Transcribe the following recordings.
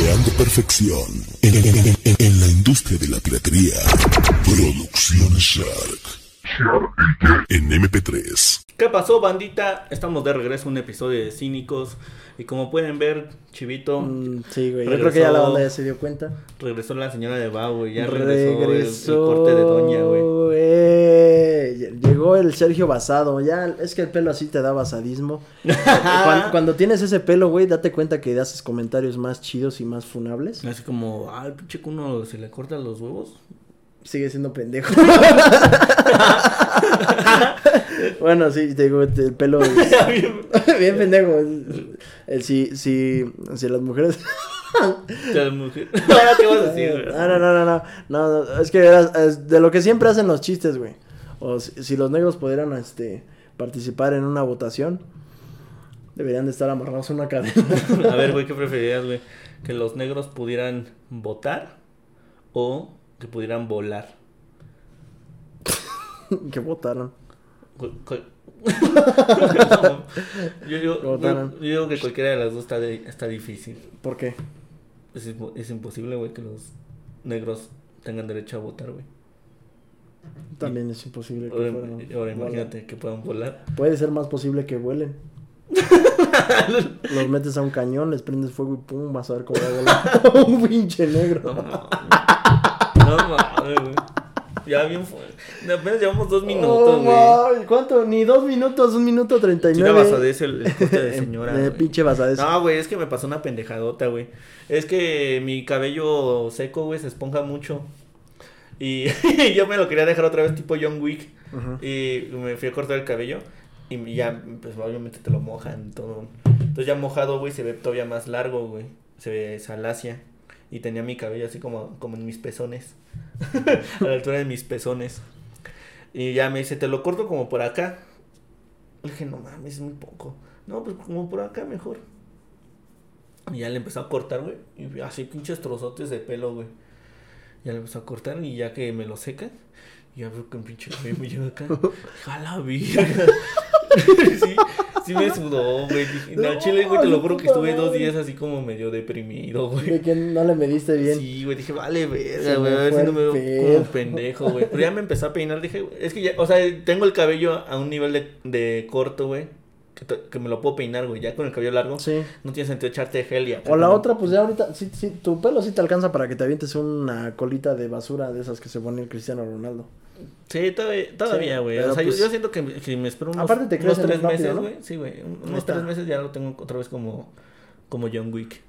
Creando perfección en, en- la industria de la piratería. Producciones Shark. En MP3. ¿Qué pasó, bandita? Estamos de regreso a un episodio de Cínicos. Y como pueden ver, Chivito, Mm, sí, güey. Yo Regresó. creo que ya la banda ya se dio cuenta. regresó la señora de Bau, güey. Ya regresó, el- corte de Doña, güey. eh, Llegó el Sergio Basado. Ya, es que el pelo así te da basadismo. cuando, cuando tienes ese pelo, güey, date cuenta que haces comentarios más chidos y más funables. Así como, ah, el pinche cuno se le cortan los huevos. Sigue siendo pendejo. bueno, sí, te digo, el pelo bien pendejo. El, si, si, si las mujeres... No, no, no, no, no, es que es de lo que siempre hacen los chistes, güey. O si, si los negros pudieran, este, participar en una votación, deberían de estar amarrados a una cadena. A ver, güey, ¿qué preferirías, güey? ¿Que los negros pudieran votar o que pudieran volar? que votaron. No, yo, digo, Que votaran. yo- yo digo que cualquiera de las dos está, de- está difícil. ¿Por qué? Es, impo- es imposible, güey, que los negros tengan derecho a votar, güey. También es imposible que Ahora, fueran- ahora imagínate que puedan volar. Puede ser más posible que vuelen. Los metes a un cañón, les prendes fuego y pum, vas a ver cómo va a volar un pinche No negro. mames. No mames, güey. Ya bien fue. Apenas llevamos dos minutos, Oh, güey. mames, ¿Cuánto? Ni dos minutos, un minuto treinta y nueve. basadez el, el corte de señora. Eh, güey. pinche basadez. No, güey, es que me pasó una pendejadota, güey. Es que mi cabello seco, güey, se esponja mucho. Y yo me lo quería dejar otra vez tipo John Wick. Y me fui a cortar el cabello. Y ya, pues obviamente te lo mojan todo. Entonces ya mojado, güey, se ve todavía más largo, güey. Se ve salacia. Y tenía mi cabello así como, como en mis pezones. a la altura de mis pezones. Y ya me dice, te lo corto como por acá. Le dije, no mames, es muy poco. No, pues como por acá mejor. Y ya le empezó a cortar, güey. Y así pinches trozotes de pelo, güey. Ya le empezó a cortar y ya que me lo secan. Ya veo que un pinche cabello me llega acá. Dije, a la virga. sí, sí me sudó, güey. No, chile, güey, te lo juro que estuve dos días así como medio deprimido, güey. De que no le mediste bien. Sí, güey, dije, vale, verga, güey, a ver si no me veo como pendejo, güey. Pero ya me empezó a peinar, dije, es que ya, o sea, tengo el cabello a un nivel de, de corto, güey, que, que me lo puedo peinar, güey, ya con el cabello largo, Sí. no tiene sentido echarte gel y acá O la otra, pues ya ahorita, sí, sí, tu pelo sí te alcanza para que te avientes una colita de basura de esas que se pone el Cristiano Ronaldo. Sí, todavía, todavía, Sí, güey, o sea, yo- pues- yo, siento que, que me espero unos, Aparte te unos tres rápido, meses, ¿no? güey, sí, güey, unos tres meses ya lo tengo otra vez como, como John Wick.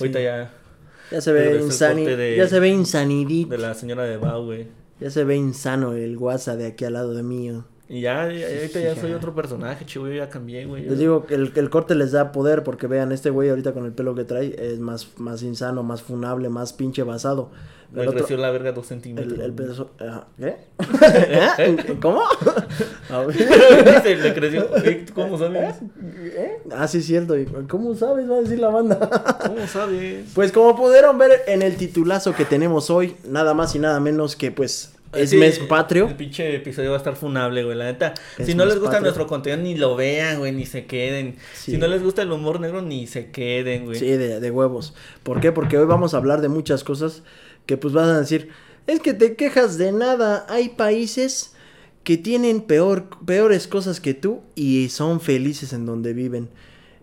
Ahorita ya, Ya se ve insani, de- ya se ve insanidito. de la señora de Bao, güey. Ya se ve insano el WhatsApp de aquí al lado de mío. Y ya, ya- ahorita ya soy otro personaje, chivo, yo ya cambié, güey. Les digo que el, el corte les da poder porque vean, este güey ahorita con el pelo que trae es más, más insano, más funable, más pinche basado. Me otro- creció la verga dos centímetros. el, el güey. peso- ajá, ¿Qué? ¿Eh? ¿Cómo? A ver. Dice, le creció. Ey, ¿tú ¿Cómo sabes? ¿Eh? Ah, sí, cierto. ¿Cómo sabes? Va a decir la banda. ¿Cómo sabes? Pues como pudieron ver en el titulazo que tenemos hoy, nada más y nada menos que pues es Sí, mes patrio. El pinche episodio va a estar funable, güey. La neta. Es si no les gusta patrio. nuestro contenido, ni lo vean, güey. Ni se queden. Sí. Si no les gusta el humor negro, ni se queden, güey. Sí, de, de huevos. ¿Por qué? Porque hoy vamos a hablar de muchas cosas que pues vas a decir, es que te quejas de nada. Hay países que tienen peor, peores cosas que tú y son felices en donde viven.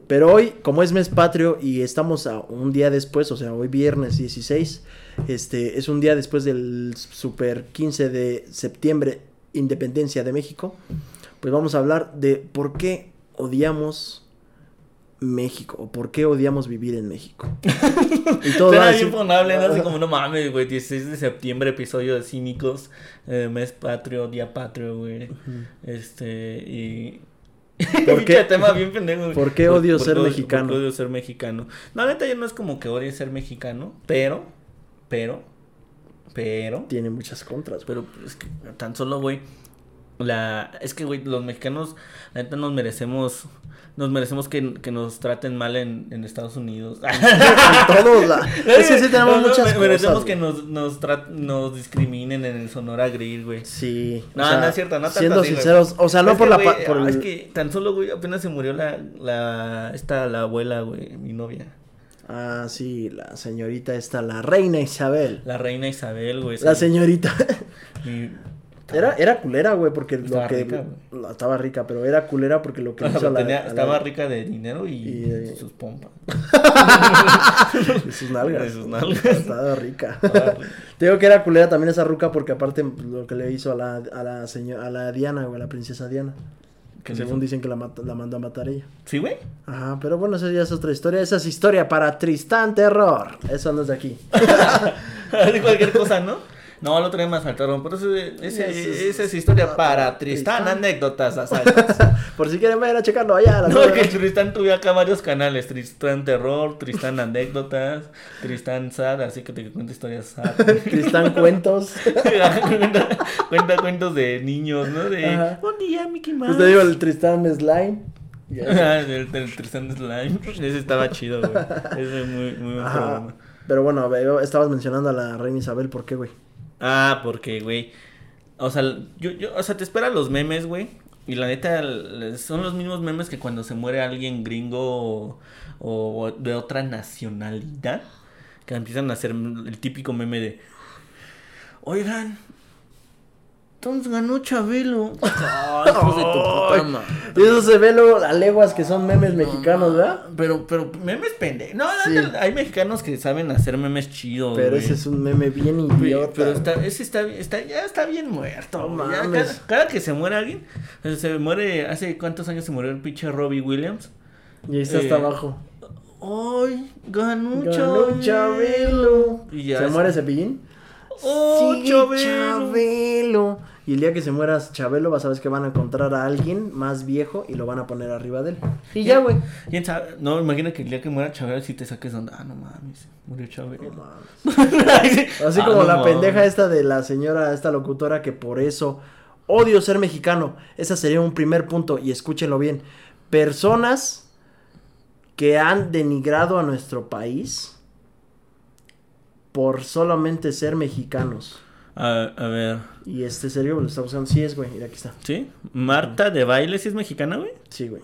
Pero hoy, como es mes patrio y estamos a un día después, o sea, hoy viernes 16, este es un día después del super 15 de septiembre, independencia de México, pues vamos a hablar de por qué odiamos México o por qué odiamos vivir en México. y todo va Suena a bien. Así como, no mames, güey. 16 de septiembre, episodio de Cínicos. eh, mes patrio, día patrio, güey. Este, y. ¿Por qué? tema bien pendejo. ¿Por qué odio ser mexicano? por qué odio ser mexicano. No, neta, yo no es como que odie ser mexicano, pero. Pero. Pero. Tiene muchas contras. Pero es que tan solo, güey. La, es que, güey, los mexicanos, la neta, nos merecemos, nos merecemos que, que nos traten mal en, en Estados Unidos. Todos la- Es que sí tenemos No, no, muchas me- cosas. Merecemos que güey. nos, nos, tra- nos discriminen en el Sonora Grill, güey. Sí. No, sea, no es cierto, no tanto Siendo así, güey. sinceros, o sea, no Es por que, la güey, pa- por ah, el- Es que tan solo, güey, apenas se murió la, la, esta, la abuela, güey, mi novia. Ah, sí, la señorita esta, la reina Isabel. La reina Isabel, güey. La señorita. Mi- Era, era culera, güey, porque Estaba lo que... rica, estaba rica, pero era culera porque lo que hizo a la- tenía- a la- estaba rica de dinero y, Y, eh, sus pompas. de sus nalgas. De sus nalgas. Estaba rica. Estaba rica. Te digo que era culera también esa ruca porque aparte lo que le hizo a la, a la señora, a la Diana, güey, a la princesa Diana. Que ¿Qué le según hizo? dicen que la, mat- la mandó a matar ella. ¿Sí, güey? Ajá, pero bueno, esa ya es otra historia. Esa es historia para Tristán Terror. Eso no es de aquí. de cualquier cosa, ¿no? No, el otro día me faltaron. Por eso es- esa es historia para Tristán, Tristán. anécdotas. Por si quieren ver a checarlo allá. No, de que. Tristán tuve acá varios canales. Tristán Terror, Tristán Anécdotas, Tristán Sad, así que te cuento historias sad. Tristán Cuentos. cuenta, cuenta cuentos de niños, ¿no? De Ajá. un día Mickey Mouse. Pues te digo el Tristán Slime. Ah, del, del Tristán Slime. Ese estaba chido, güey. Ese es muy, muy buen programa. Pero bueno, estabas mencionando a la reina Isabel, ¿por qué, güey? Ah, porque, güey. O sea, yo, yo, o sea, te esperan los memes, güey. Y la neta, son los mismos memes que cuando se muere alguien gringo o, o de otra nacionalidad. Que empiezan a hacer el típico meme de. Oigan. Entonces ganó Chabelo. Ay, hijos de tu puta madre. Y eso se ve luego a leguas que son memes mexicanos, ¿verdad? Pero, pero memes pendejos. No, Sí. hay mexicanos que saben hacer memes chidos. Pero güey. ese es un meme bien Güey, idiota. Pero está, ese está, está, ya está bien muerto. No güey. Ya mames. cada, cada que se muere alguien, sea, se muere, hace cuántos años se murió el pinche Robbie Williams. Y ahí está hasta Eh, abajo. ¡Ay! Ganó, Ganó Chabelo. Chabelo. Y ya ¿Se es- muere Cepillín? ¡Oh, Sí, Chabelo! Chabelo. Y el día que se muera Chabelo, vas a ver que van a encontrar a alguien más viejo y lo van a poner arriba de él. Y ya, güey. ¿Quién sabe? No, imagina que el día que muera Chabelo, si te saques onda. Ah, no mames, murió Chabelo. Así Ah, como no la mames. pendeja esta de la señora, esta locutora que por eso odio ser mexicano. Ese sería un primer punto y escúchenlo bien. Personas que han denigrado a nuestro país por solamente ser mexicanos. A, a ver, Y este serio lo está buscando. Sí es, güey. Mira, aquí está. ¿sí? Marta de baile, ¿sí es mexicana, güey? Sí, güey.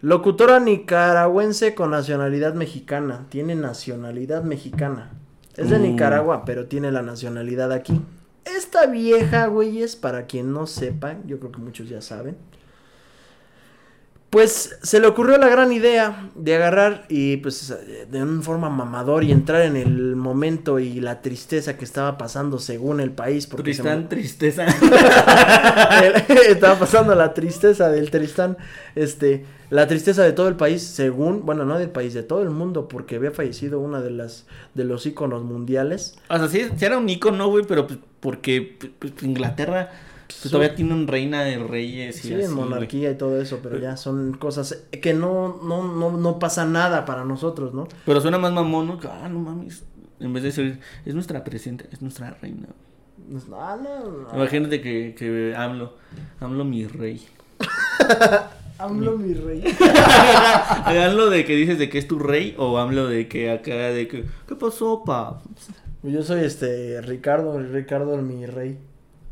Locutora nicaragüense con nacionalidad mexicana. Tiene nacionalidad mexicana. Es de Uh. Nicaragua, pero tiene la nacionalidad aquí. Esta vieja, güey, es para quien no sepa, yo creo que muchos ya saben. Pues se le ocurrió la gran idea de agarrar y pues de una forma mamador y entrar en el momento y la tristeza que estaba pasando según el país. Porque Tristán, tristeza. estaba pasando la tristeza del Tristán, este, la tristeza de todo el país, según, bueno, no del país, de todo el mundo, porque había fallecido una de las, de los íconos mundiales. O sea, sí, sí era un icono, güey, pero pues, porque pues, pues, Inglaterra pues, Son- todavía tiene un reina de reyes y Sí, así, en güey. monarquía y todo eso, pero ya son cosas que no, no, no, no pasa nada para nosotros, ¿no? Pero suena más mamón, ¿no? Que, Ah, no mames. En vez de ser, es nuestra presidenta, es nuestra reina. Ah, no, no. Imagínate que, que AMLO, AMLO mi rey. AMLO, mi rey. AMLO de que dices de que es tu rey o AMLO de que acá de que, ¿qué pasó, pa? Yo soy este Ricardo, Ricardo mi rey.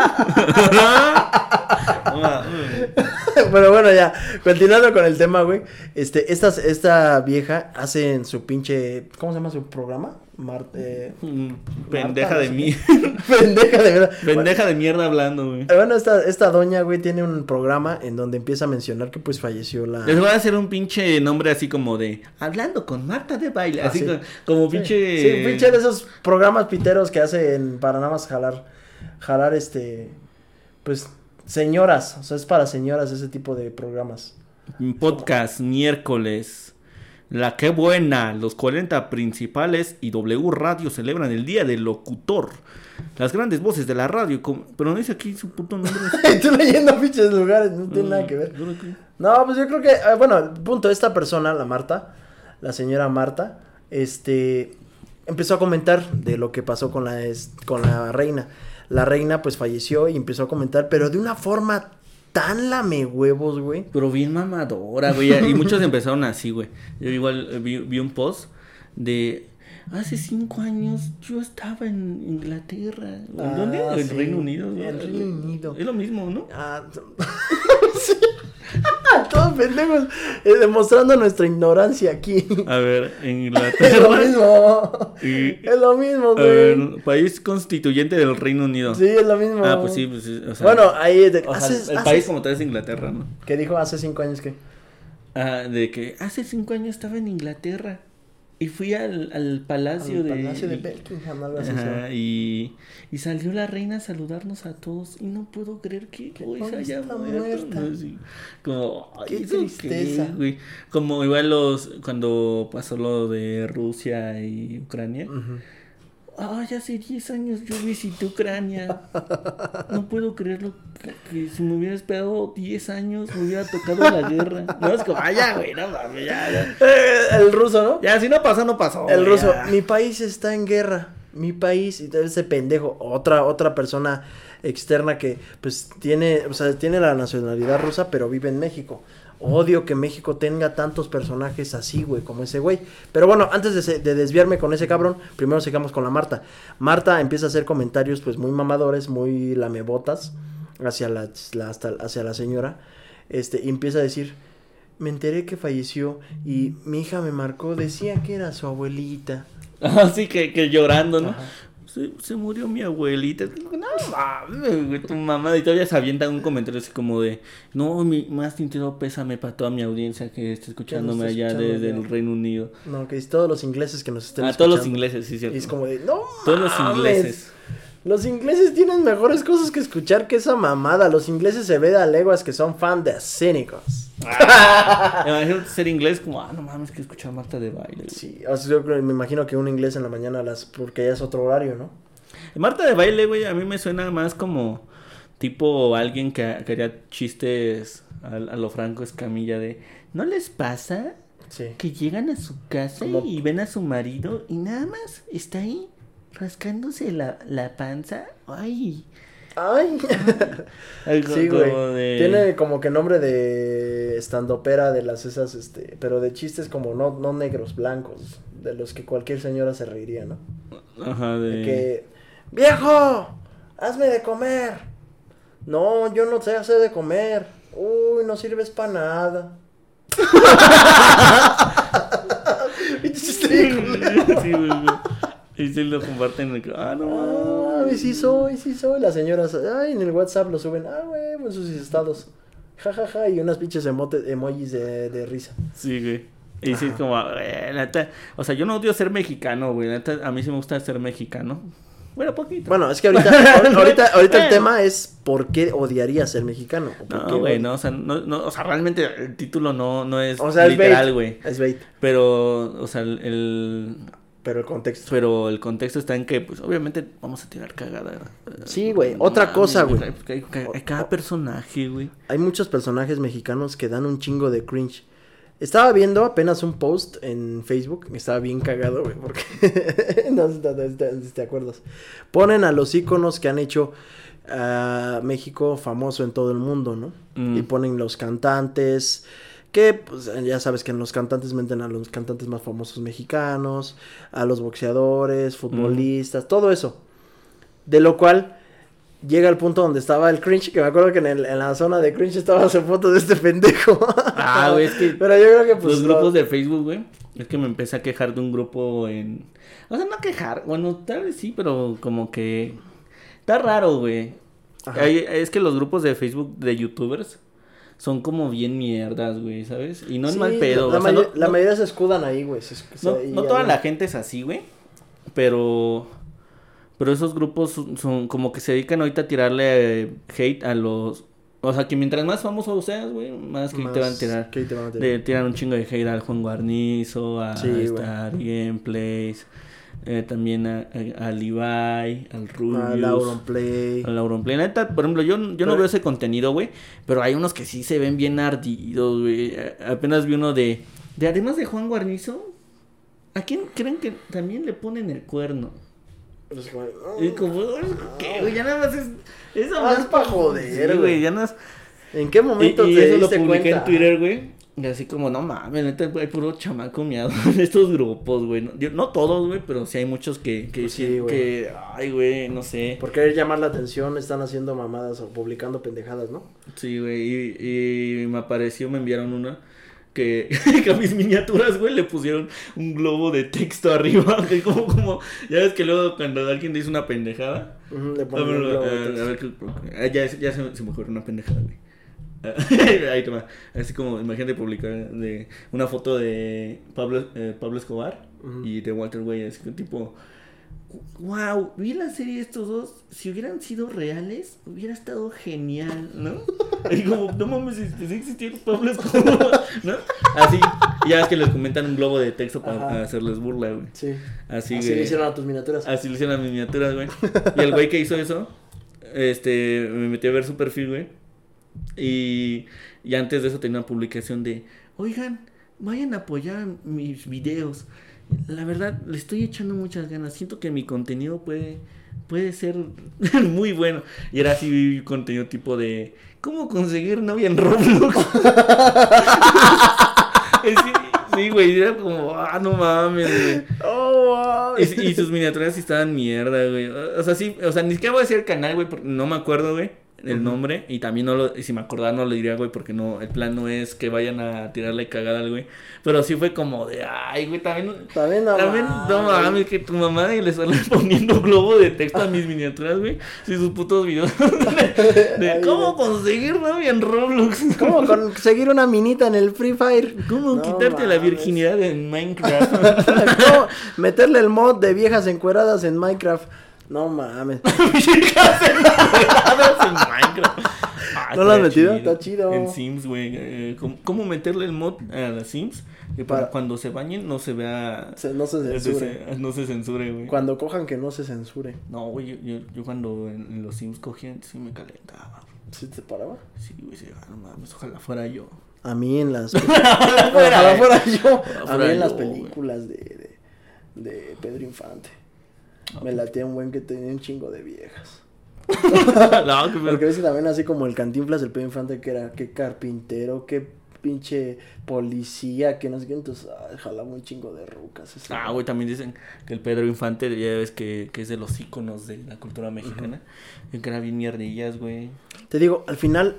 Pero bueno, ya, continuando con el tema, güey. Este, esta, esta vieja hace en su pinche. ¿Cómo se llama su programa? Marte. mm, Pendeja Marta, de mí. Pendeja de verdad. Pendeja de mierda hablando, güey. Bueno, bueno, esta, esta doña, güey, tiene un programa en donde empieza a mencionar que pues falleció la. Les voy a hacer un pinche nombre así como de Hablando con Marta de baile. Ah, así sí. co- como Sí. pinche. Sí, pinche de esos programas piteros que hacen para nada más jalar. Jalar este. Pues señoras. O sea, es para señoras ese tipo de programas. Podcast miércoles. La que buena. Los 40 principales y W Radio celebran el Día del Locutor. Las grandes voces de la radio. Pero no dice aquí su puto nombre. Estoy leyendo pinches lugares, no tiene nada que ver. No, pues yo creo que, eh, bueno, punto, esta persona, la Marta, la señora Marta, este, empezó a comentar de lo que pasó con la, con la reina. La reina pues falleció y empezó a comentar, pero de una forma tan lame huevos, güey. Pero bien mamadora, güey. Y muchos empezaron así, güey. Yo igual eh, vi, vi un post de. Hace cinco años yo estaba en Inglaterra. ¿En Ah, ¿Dónde? En sí. Reino Unido. ¿no? En Reino Unido. Es lo mismo, ¿no? Ah, Todos pendejos, eh, demostrando nuestra ignorancia aquí. A ver, Es lo Inglaterra. mismo. Y- Es lo mismo, güey. ver, país constituyente del Reino Unido. Sí, es lo mismo. Ah, pues sí, pues sí, o sea. bueno, ahí. De, o sea, hace- el hace- país como tal es Inglaterra, ¿no? ¿Qué dijo hace cinco años que? Ah, de que hace cinco años estaba en Inglaterra y fui al, al palacio Al de... Palacio de Buckingham, algo así. Ajá, y, y salió la reina a saludarnos a todos y no puedo creer que hoy se haya muerto. muerta. ¿no? Así, como, ay, Qué ¿eso tristeza. güey? Como igual los, cuando pasó lo de Rusia y Ucrania. Ujú. Ay, hace 10 años yo visité Ucrania. No puedo creerlo. Que, que si me hubiera esperado 10 años me hubiera tocado la guerra. No, es como, ay, ya, güey, no mames, ya, ya. Eh, el ruso, ¿no? Ya, si no pasó, no pasó. El güey, ruso, ya. mi país está en guerra. Mi país, y ese pendejo, otra, otra persona externa que pues tiene, o sea, tiene la nacionalidad rusa, pero vive en México. Odio que México tenga tantos personajes así, güey, como ese güey. Pero bueno, antes de, desviarme con ese cabrón, primero sigamos con la Marta. Marta empieza a hacer comentarios pues muy mamadores, muy lamebotas hacia la, la- hasta- hacia la señora. Este, y empieza a decir, me enteré que falleció y mi hija me marcó, decía que era su abuelita. Así que, que llorando, ¿no? Ajá. Se, se murió mi abuelita. No mames, tu mamá. Y todavía se avienta un comentario así como de: No, mi más sincero pésame para toda mi audiencia que está escuchándome allá escuchando desde el Reino Unido. No, que es todos los ingleses que nos estén Ah, todos los escuchando. ingleses, sí, cierto. Y es como de, no Todos los ingleses. Los ingleses tienen mejores cosas que escuchar que esa mamada. Los ingleses se ve a leguas que son fan de cínicos. Imagínate ser inglés como, ah, no mames, que escuchar Marta de baile. güey". Sí, o sea, yo me imagino que un inglés en la mañana, a las porque ya es otro horario, ¿no? Marta de baile, güey, a mí me suena más como tipo alguien que, que haría chistes a, a lo Franco Escamilla de, ¿no les pasa Sí. que llegan a su casa Como- y ven a su marido y nada más está ahí rascándose la, la panza? Ay. Ay. Algo Sí, güey. de- Tiene como que nombre de estandopera de las esas, este, pero de chistes como no, no negros, blancos, de los que cualquier señora se reiría, ¿no? Ajá, de... De que, viejo, hazme de comer. No, yo no sé hacer de comer. Uy, no sirves para nada. Sí, güey, güey. Y sí lo comparten. Ah, no. Ay, sí soy, sí soy. Las señoras, ay, en el WhatsApp lo suben. Ah, güey, en sus estados. Ja, ja, ja, y unas pinches emote- emojis de, de risa. Sí, güey. Y sí, es como, eh, neta, o sea, yo no odio ser mexicano, güey. neta, a mí sí me gusta ser mexicano. Bueno, poquito. Bueno, es que ahorita, ahor- ahorita, ahorita el tema es por qué odiaría ser mexicano. o por No, güey, no, o sea, no, no, o sea, realmente el título no, no es O sea, es literal, güey. Es bait, Pero, o sea, el- pero el contexto. pero el contexto está en que, pues, obviamente vamos a tirar cagada. Sí, güey, No otra mames, cosa, güey. Hay, hay- hay cada personaje, güey. Hay muchos personajes mexicanos que dan un chingo de cringe. Estaba viendo apenas un post en Facebook, me estaba bien cagado, güey, porque no sé si te, acuerdas. Ponen a los íconos que han hecho a México famoso en todo el mundo, ¿no? Mm. Y ponen los cantantes, que pues, ya sabes que en los cantantes meten a los cantantes más famosos mexicanos, a los boxeadores, futbolistas, todo eso. De lo cual llega el punto donde estaba el cringe, que me acuerdo que en, el- en la zona de cringe estaba su foto de este pendejo. Ah, güey, es que Pero yo creo que pues... los lo- grupos de Facebook, güey. Es que me empecé a quejar de un grupo en. O sea, no quejar. Bueno, tal vez sí, pero como que. Está raro, güey. Hay- Es que los grupos de Facebook de YouTubers son como bien mierdas, güey, ¿sabes? Y no es Sí, mal pedo. La, o sea, no- la no- mayoría se escudan ahí, güey. se- se- No, no toda la gente es así, güey. Pero. Pero esos grupos son, son como que se dedican ahorita a tirarle eh, hate a los. O sea, que mientras más famoso seas, güey, más que te van a tirar. que te van a tirar. Le tiran un chingo de hate al Juan Guarnizo, a Sí. Star Gameplays, eh, también a, a, al Levi, al Rubius, A Lauron Play. al Auronplay. La neta, por ejemplo, yo, yo no veo ese contenido, güey, pero hay unos que sí se ven bien ardidos, güey. Apenas vi uno de, de además de Juan Guarnizo, ¿a quién creen que también le ponen el cuerno? Es como, Y como, ¿qué, güey? Ya nada más es... Eso Ah, es pa' joder, güey. ya nada más... ¿En qué momento y te eso lo diste publiqué cuenta? en Twitter, güey. Y así como, no mames, neta, hay puro chamaco miado en estos grupos, güey. No, no todos, güey, pero sí hay muchos que, que, Pues sí, que, ay, güey, no sé. Por querer llamar la atención, están haciendo mamadas o publicando pendejadas, ¿no? Sí, güey, y, y me apareció, me enviaron una que, que a mis miniaturas, güey, le pusieron un globo de texto arriba, que como, como, ya ves que luego cuando alguien dice una pendejada, le a ponen un ver, globo de a- texto. a ver ah, ya, ya se, se me ocurrió una pendejada, güey. Ahí toma, así como, imagínate publicar de una foto de Pablo, eh, Pablo Escobar y de Walter White, así que tipo, wow, vi la serie de estos dos, si hubieran sido reales, hubiera estado genial, ¿no? Y como, no mames, existió Pablo Escobar, ¿no? Así, ya es que les comentan un globo de texto para Ajá. hacerles burla, güey. Sí. Así, Así, le hicieron a tus miniaturas. Así le hicieron las miniaturas, güey. Y el güey que hizo eso, este, me metí a ver su perfil, güey. Y, y antes de eso tenía una publicación de, oigan, vayan a apoyar mis videos. La verdad, le estoy echando muchas ganas. Siento que mi contenido puede, puede ser muy bueno. Y era así contenido tipo de, ¿cómo conseguir novia en Roblox? sí, sí, güey, era como, ah, no mames, güey. Oh, wow. Y, y sus miniaturas sí estaban mierda, güey. O sea, sí, o sea, ni siquiera voy a decir el canal, güey, porque no me acuerdo, güey, el nombre. Y también no lo, y si me acordara no lo diría, güey, porque no, el plan no es que vayan a tirarle cagada al güey. Pero sí fue como de, ay, güey, también. También no También, no mames, que tu mamá le sale poniendo globo de texto a mis miniaturas, güey. Sí, sus putos videos de, cómo conseguir novia en Roblox. ¿Cómo conseguir una minita en el Free Fire? ¿Cómo No quitarte la virginidad en Minecraft? ¿Cómo meterle el mod de viejas encueradas en Minecraft? No mames. en Minecraft. Ah, ¿No lo has metido? Está chido. En Sims, güey. eh, ¿cómo, cómo meterle el mod a las Sims? Que para, Para- cuando se bañen no se vea. Se- no se censure. se- no se censure, güey. Cuando cojan que no se censure. No, güey, yo, yo, yo cuando en, en los Sims cogían, sí me calentaba. ¿Sí te paraba? Sí, güey, sí, ah, no mames, ojalá fuera yo. A mí en las. Ojalá fuera yo. A mí en las películas de, de, de Pedro Infante. Me latía un buen que tenía un chingo de viejas. no, que me- Porque ves que también así como el cantinflas del Pedro Infante que era que carpintero, que pinche policía, que no sé qué, entonces ah, jalaba un chingo de rucas. Ah, güey, también dicen que el Pedro Infante, ya ves que, que es de los íconos de la cultura mexicana. Que era bien mierdillas, güey. Te digo, al final,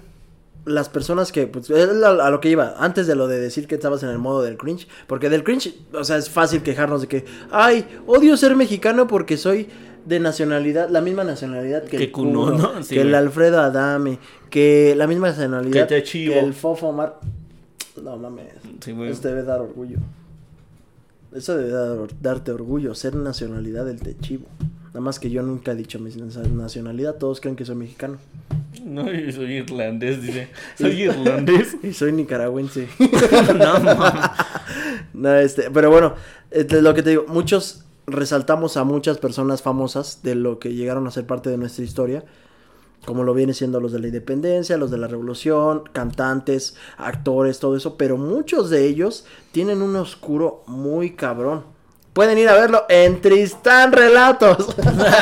las personas que, pues, es a, lo que iba, antes de lo de decir que estabas en el modo del cringe, porque del cringe, o sea, es fácil quejarnos de que, ay, odio ser mexicano porque soy de nacionalidad, la misma nacionalidad que, Que el Cuno, Cuno, ¿no? Sí, que el. Alfredo Adame, que la misma nacionalidad Que el Fofo Omar. No mames, Sí, eso debe dar orgullo. Eso debe dar- darte orgullo, ser nacionalidad del Techivo. Nada más que yo nunca he dicho mi nacionalidad, todos creen que soy mexicano. No, yo soy irlandés, dice. Soy irlandés. Y soy nicaragüense. no, no, este, pero bueno, este, lo que te digo, muchos resaltamos a muchas personas famosas de lo que llegaron a ser parte de nuestra historia, como lo viene siendo los de la independencia, los de la revolución, cantantes, actores, todo eso, pero muchos de ellos tienen un oscuro muy cabrón. Pueden ir a verlo en Tristán Relatos.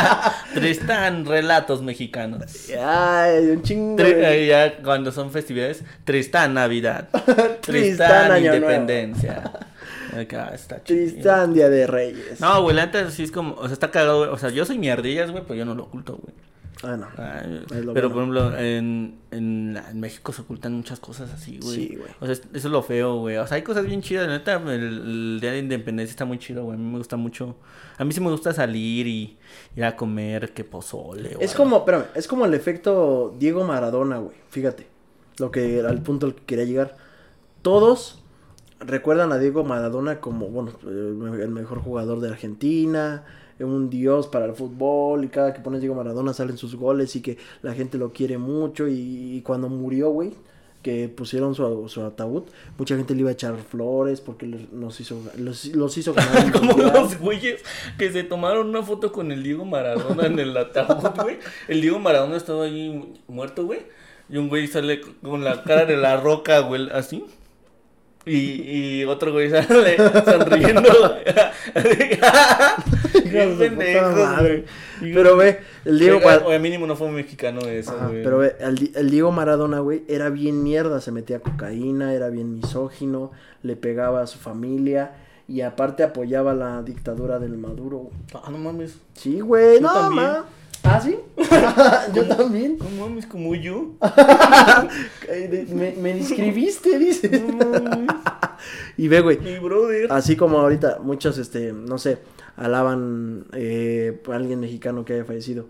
Tristán, relatos mexicanos. Ay, un chingo. Tri- eh, ya cuando son festividades, Tristán Navidad. Tristán Tristán Año. Independencia. Acá está chido. Tristán Día de Reyes. No, güey, neta sí es como, o sea, está cagado, güey. O sea, yo soy mierdillas, güey, pero yo no lo oculto, güey. Ah, no. Es pero bueno. por ejemplo, en, en, México se ocultan muchas cosas así, güey. Sí, güey. O sea, es- eso es lo feo, güey. O sea, hay cosas bien chidas. La neta, el, el Día de Independencia está muy chido, güey. A mí me gusta mucho. A mí sí me gusta salir y ir a comer, que pozole. Es güey. como, espérame, es como el efecto Diego Maradona, güey. Fíjate. Lo que al punto al que quería llegar. Todos recuerdan a Diego Maradona como, bueno, el mejor jugador de Argentina, un dios para el fútbol, y cada que pones Diego Maradona salen sus goles y que la gente lo quiere mucho. Y, y cuando murió, güey, que pusieron su, su ataúd, mucha gente le iba a echar flores porque nos hizo, los, los hizo ganar. Como los güeyes que se tomaron una foto con el Diego Maradona en el ataúd, güey. El Diego Maradona estaba ahí mu- muerto, güey. Y un güey sale con la cara de la roca, güey, así. Y, y otro güey sale sonriendo. Madre. Pero ve, el Diego, Oiga, Mar- oye, mínimo no fue mexicano eso, Ajá, güey. pero ve, el, Di- el Diego Maradona, güey, era bien mierda, se metía cocaína, era bien misógino, le pegaba a su familia y aparte apoyaba la dictadura del Maduro. Ah, no mames. Sí, güey, Yo no, también. ¿Ah, sí? Yo también. No mames, como yo. De- Me, me describiste, dice. No mames. Y ve, güey, Mi brother. así como ahorita muchos, este, no sé, alaban eh, a alguien mexicano que haya fallecido.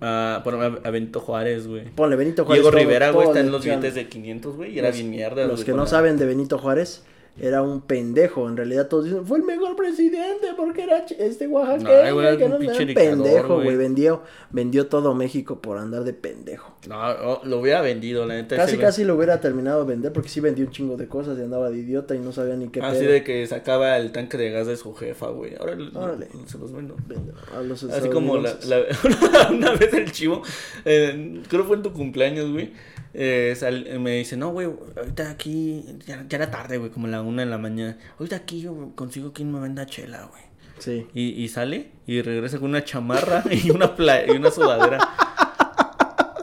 Ah, bueno, a, a Benito Juárez, güey. Ponle Benito Juárez. Diego todo- Rivera, güey, está en los billetes de 500, güey, y era Los- bien mierda. Los güey, que no la- saben de Benito Juárez, era un pendejo. En realidad todos dicen, fue el mejor presidente porque era este oaxaqueño. No, era que no- era pendejo, güey. Vendió, vendió todo México por andar de pendejo. No, lo hubiera vendido, la neta. Casi, casi lo hubiera terminado de vender porque sí vendió un chingo de cosas y andaba de idiota y no sabía ni qué Así pedo. de que sacaba el tanque de gas de su jefa, güey. Ahora Órale. se los vendo. Vende- a los Así como la- una vez el chivo, eh, creo fue en tu cumpleaños, güey. Eh, sal- me dice, no, güey, ahorita aquí, ya, ya era tarde, güey, como la una de la mañana. Ahorita aquí yo consigo quien me venda chela, güey. Sí. Y, y sale y regresa con una chamarra y una, pla- y una sudadera.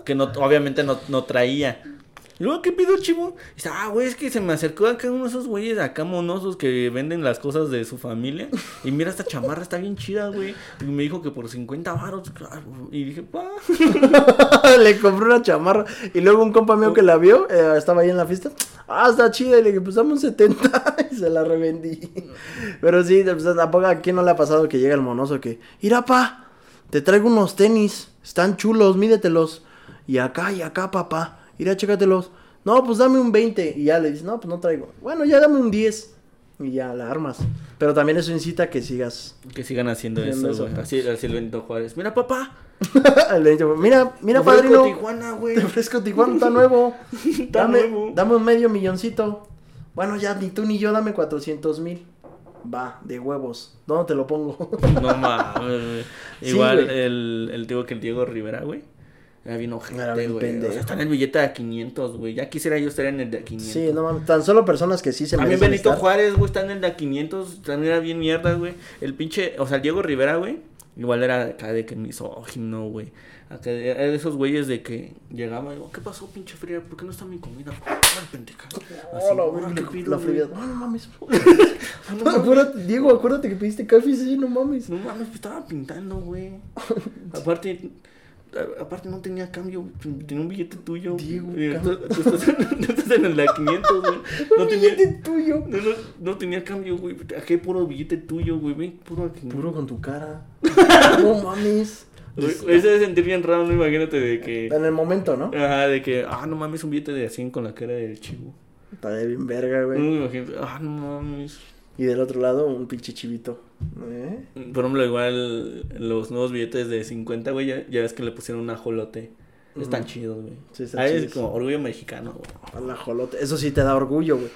que no, obviamente no, no traía. Luego, ¿qué pido, chivo? Dice, ah, güey, es que se me acercó acá uno de esos güeyes acá monosos que venden las cosas de su familia. Y mira, esta chamarra está bien chida, güey. Y me dijo que por 50 baros. Y dije, pa. le compré una chamarra y luego un compa mío que la vio, eh, estaba ahí en la fiesta. Ah, está chida. Y le dije, pues dame un 70 y se la revendí. Pero sí, pues, tampoco a quién no le ha pasado que llega el monoso que, mira, pa, te traigo unos tenis, están chulos, mídetelos. Y acá y acá, papá, mira, chécatelos. No, pues dame un 20. Y ya le dices, no, pues no traigo. Bueno, ya dame un 10. Y ya la armas. Pero también eso incita a que sigas. Que sigan haciendo Haciendo eso. Así, así el Benito Juárez. Mira, papá. Mira, mira, te ofrezco padrino. Tijuana, güey. Te ofrezco Tijuana, está nuevo. Está dame, nuevo. dame un medio milloncito. Bueno, ya ni tú ni yo, dame 400 mil. Va, de huevos. ¿Dónde te lo pongo? No mames. Sí, Igual el, el digo que el Diego Rivera, güey. Era bien ojete, güey. O sea, está en el billete de 500, güey. Ya quisiera yo estar en el de 500. sí, no mames. Tan solo personas que sí se También merecen Benito estar. Juárez, güey, está en el de 500. También era bien mierda, güey. El pinche, o sea, el Diego Rivera, güey. Igual era acá de que misógino, güey. Acá de- era de esos güeyes de que llegaba y digo, ¿qué pasó, pinche fría? ¿Por qué no está mi comida? Ay, pendeja. Así, Oh, la "Ah, ¿qué la- pido, la güey?" fría. No, no mames. No acuérdate, Diego, acuérdate que pediste café, sí, no mames. No mames, pues estaba pintando, güey. Aparte, a- aparte no tenía cambio, tenía un billete tuyo. Diego, Eh, tú, tú estás, en, tú estás en el de 500, güey. No Un tenía, billete tuyo. no, no, no tenía cambio, güey. Aquí puro billete tuyo, güey. Ve, puro aquí. Puro con tu cara. no mames. Ese debe sentir bien raro, no imagínate de que. En el momento, ¿no? Ajá, de que, ah, no mames, un billete de 100 con la cara del chivo. Estaría bien verga, No güey. me imagino, ah, no mames. Y del otro lado, un pinche chivito. ¿Eh? Por ejemplo, igual los nuevos billetes de 50, güey, ya, ya ves que le pusieron un ajolote. Están chidos, güey. Sí, están Ah, es como orgullo mexicano, güey. A la jolote. Eso sí te da orgullo, güey.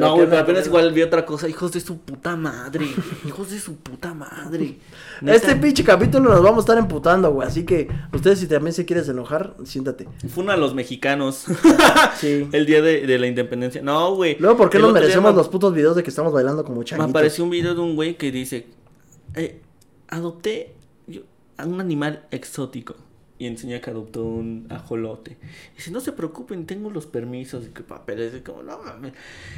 no, ¿qué güey, pero apenas igual vi otra cosa. Hijos de su puta madre. hijos de su puta madre. Este pinche capítulo nos vamos a estar emputando, güey. Así que ustedes, si también se quieres enojar, siéntate. Funa a los mexicanos. Sí. El día de, de la independencia. No, güey. Luego, ¿por qué nos merecemos me- los putos videos de que estamos bailando como Me changuitos? apareció un video de un güey que dice: eh, Adopté a un animal exótico. Y enseña que adoptó un ajolote. Y dice: No se preocupen, tengo los permisos y que papeles. Y como, no mames.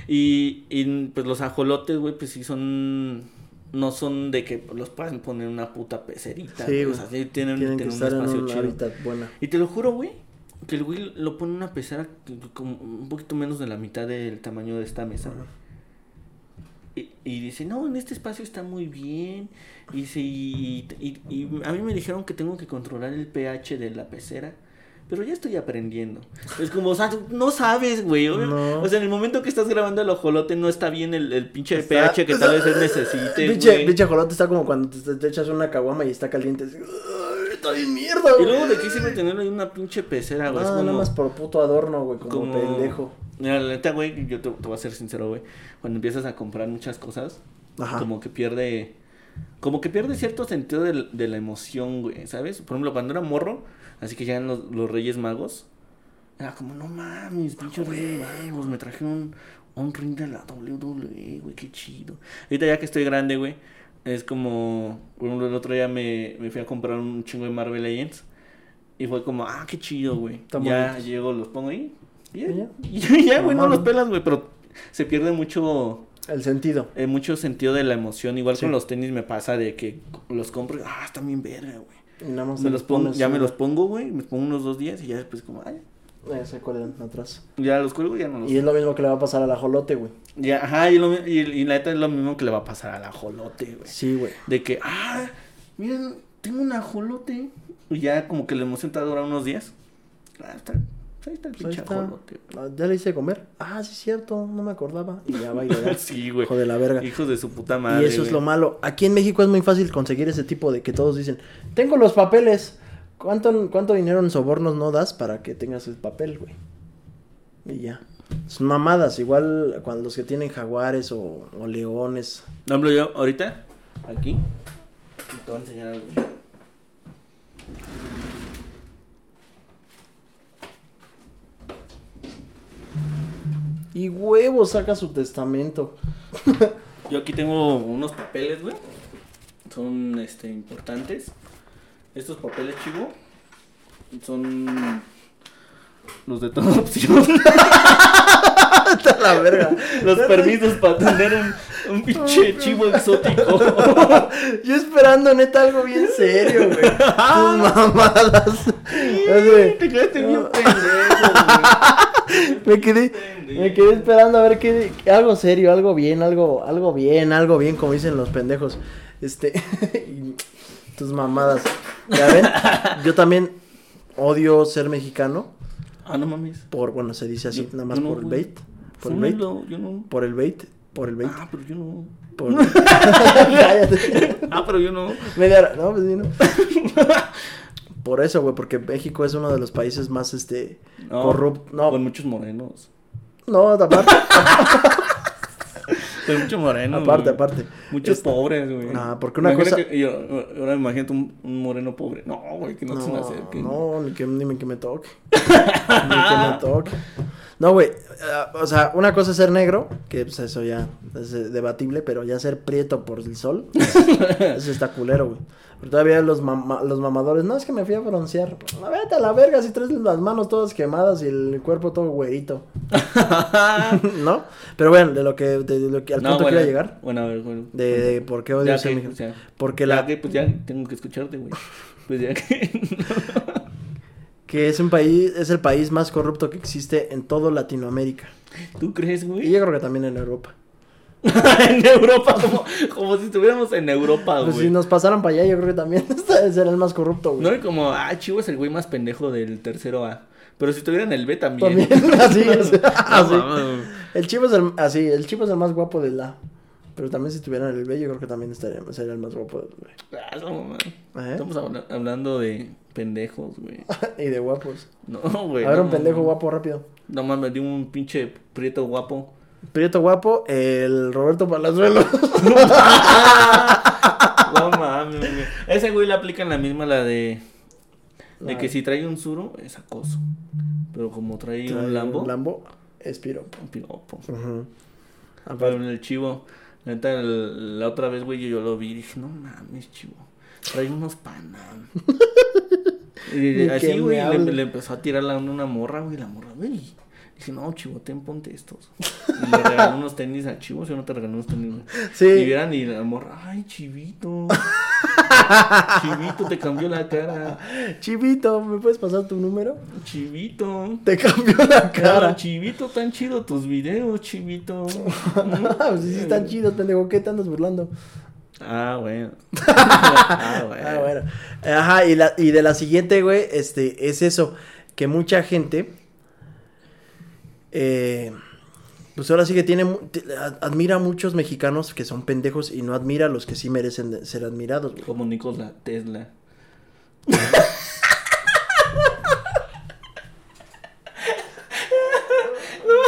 Y, y pues los ajolotes, güey, pues sí son. No son de que los puedan poner en una puta pecerita. Sí. O sea, sí tienen, Tienen que tienen estar en espacio un chido. buena. Y te lo juro, güey, que el güey lo pone en una pecera como un poquito menos de la mitad del tamaño de esta mesa. Y, y dice, no, en este espacio está muy bien. Y, dice, y, y- y a mí me dijeron que tengo que controlar el pH de la pecera. Pero ya estoy aprendiendo. Es como, o sea, no sabes, güey. No. O sea, en el momento que estás grabando el ojolote no está bien el, el pinche Está- pH que tal vez él necesite, Pinche, pinche ajolote está como cuando te, te echas una caguama y está caliente. así, "Ay, Está bien mierda, Y güey. luego, ¿de qué sirve tenerlo ahí una pinche pecera, güey? Es Ah, como- nada más por puto adorno, güey, como, como pendejo. Mira, la neta, güey, yo te, te voy a ser sincero, güey. Cuando empiezas a comprar muchas cosas, Ajá. como que pierde. Como que pierde cierto sentido de, de la emoción, güey, ¿sabes? Por ejemplo, cuando era morro, así que llegan los, los Reyes Magos, era como, no mames, pinches Reyes Magos, me trajeron un ring de la WWE, güey, qué chido. Ahorita ya que estoy grande, güey, Es como, por ejemplo, el otro día me, me fui a comprar un chingo de Marvel Legends. Y fue como, ah, qué chido, güey. Ya llego, los pongo ahí. Y ya, ¿Y ya? y ya, ya, güey, no los pelas, güey. Pero se pierde mucho, El sentido. eh, mucho sentido de la emoción. Igual Sí. con los tenis me pasa de que los compro y, ah, están bien verga, güey. Y nada más Me los pongo, ya me los pongo, güey. Me pongo unos dos días y ya después como, ay, Ya sé cuál eran atrás. ya los cuelgo y ya no los Y es lo mismo que le va a pasar al ajolote, güey. Ya, ajá, y, lo y, y la neta es lo mismo que le va a pasar al ajolote, güey. Sí, güey. De que, ah, miren, tengo un ajolote. Y ya como que la emoción te va a durar unos días. Ah, está, ahí está el Pues ahí pinche está. ajolote. Ah, Ya le hice comer. Ah, sí es cierto, no me acordaba. Y ya va le da. Sí, güey. Hijo de la verga. Hijos de su puta madre. Y eso es güey. lo malo. Aquí en México es muy fácil conseguir ese tipo de que todos dicen, tengo los papeles. ¿Cuánto, cuánto dinero en sobornos no das para que tengas el papel, güey? Y ya. Son mamadas, igual cuando los que tienen jaguares o, o leones. No, hablo yo ahorita, aquí. Te voy a enseñar algo. Y huevo saca su testamento. Yo aquí tengo unos papeles, güey. Son, este, importantes. Estos papeles, chivo, son los de toda opción. Está la verga. Los permisos para tener un, un pinche chivo exótico. Yo esperando neta algo bien serio, güey. Tus mamadas. Así, Te quedaste bien pendejo, me quedé, me quedé esperando a ver qué, algo serio, algo bien, algo, algo bien, algo bien, como dicen los pendejos. Este, tus mamadas. Ya ven, yo también odio ser mexicano Ah, no mames. por, bueno, se dice así, Yo- nada más yo no, por el bait, por el bait, yo no. por el bait, por el bait, Ah, pero yo no. por... Cállate. Ah, pero yo no. Media no, pues sí, no. Por eso, güey, porque México es uno de los países más, este, No, corrupto. No, Con muchos morenos. No, aparte, Con muchos morenos. aparte, güey. aparte. Muchos Este, pobres, güey. Ah, porque una Imagínate cosa- que yo, ahora imagínate un, un moreno pobre. No, güey, que no, se me acerque. No, ni que, ni que me toque. ni que me toque. No, güey. ah, o sea, una cosa es ser negro, que pues, eso ya es eh, debatible, pero ya ser prieto por el sol, eso está culero, güey. Pero todavía los, mama- los mamadores, no, es que me fui a broncear. No, vete a la verga si traes las manos todas quemadas y el cuerpo todo güerito. ¿No? Pero bueno, de lo que, de, lo que al No, punto bueno, que iba a llegar, Bueno, a ver, bueno. de, de por qué odio ser que, o sea, Porque ya la, que, pues ya tengo que escucharte, güey. Pues ya que. que es un país, es el país más corrupto que existe en todo Latinoamérica. ¿Tú crees, Y güey? yo creo que también en Europa. en Europa, como, como si estuviéramos en Europa, Pues güey. si nos pasaran para allá, yo creo que también será el más corrupto, güey. No, y como, ah, Chivo es el güey más pendejo del tercero A. Pero si estuviera en el B también. También, así, así, No así. güey. El chivo es el, así, el chivo es el más guapo del A. Pero también si estuviera en el B, yo creo que también estaría, sería el más guapo del B. Ah, no, mamá. ¿Eh? Estamos habla- hablando de pendejos, güey. y de guapos. No, güey. A ver, no, un pendejo no. guapo rápido. No mames, di un pinche prieto guapo. Prieto guapo, el Roberto Palazuelo. No mames, güey. Ese güey le aplican la misma la de. De que si trae un suro es acoso. Pero como trae, un Lambo, Un Lambo, es piropo. un piropo. Ujú. Pero Aparte, en el chivo, la neta, el- la otra vez, güey, yo, yo lo vi y dije, no mames, chivo. Trae unos panam. y así, güey, le empezó a tirar la, una morra, güey, la morra, güey. Dije, no, chivo, ten, ponte estos. Y le regaló unos tenis al chivo, si no te regaló unos tenis. Sí. Y vieran y la morra, ay, chivito. chivito, te cambió la cara. Chivito, ¿me puedes pasar tu número? Chivito. Te cambió la Cara, chivito, tan chido tus videos, chivito. pues sí, sí están chidos, pendejo. ¿Qué te andas burlando? Ah, bueno. ah, bueno. Ah, bueno. Ajá, y, la, y de la siguiente, güey, este, es eso, que mucha gente, eh, pues ahora sí que tiene, admira a muchos mexicanos que son pendejos y no admira a los que sí merecen ser admirados, güey. Como Nikola Tesla. no,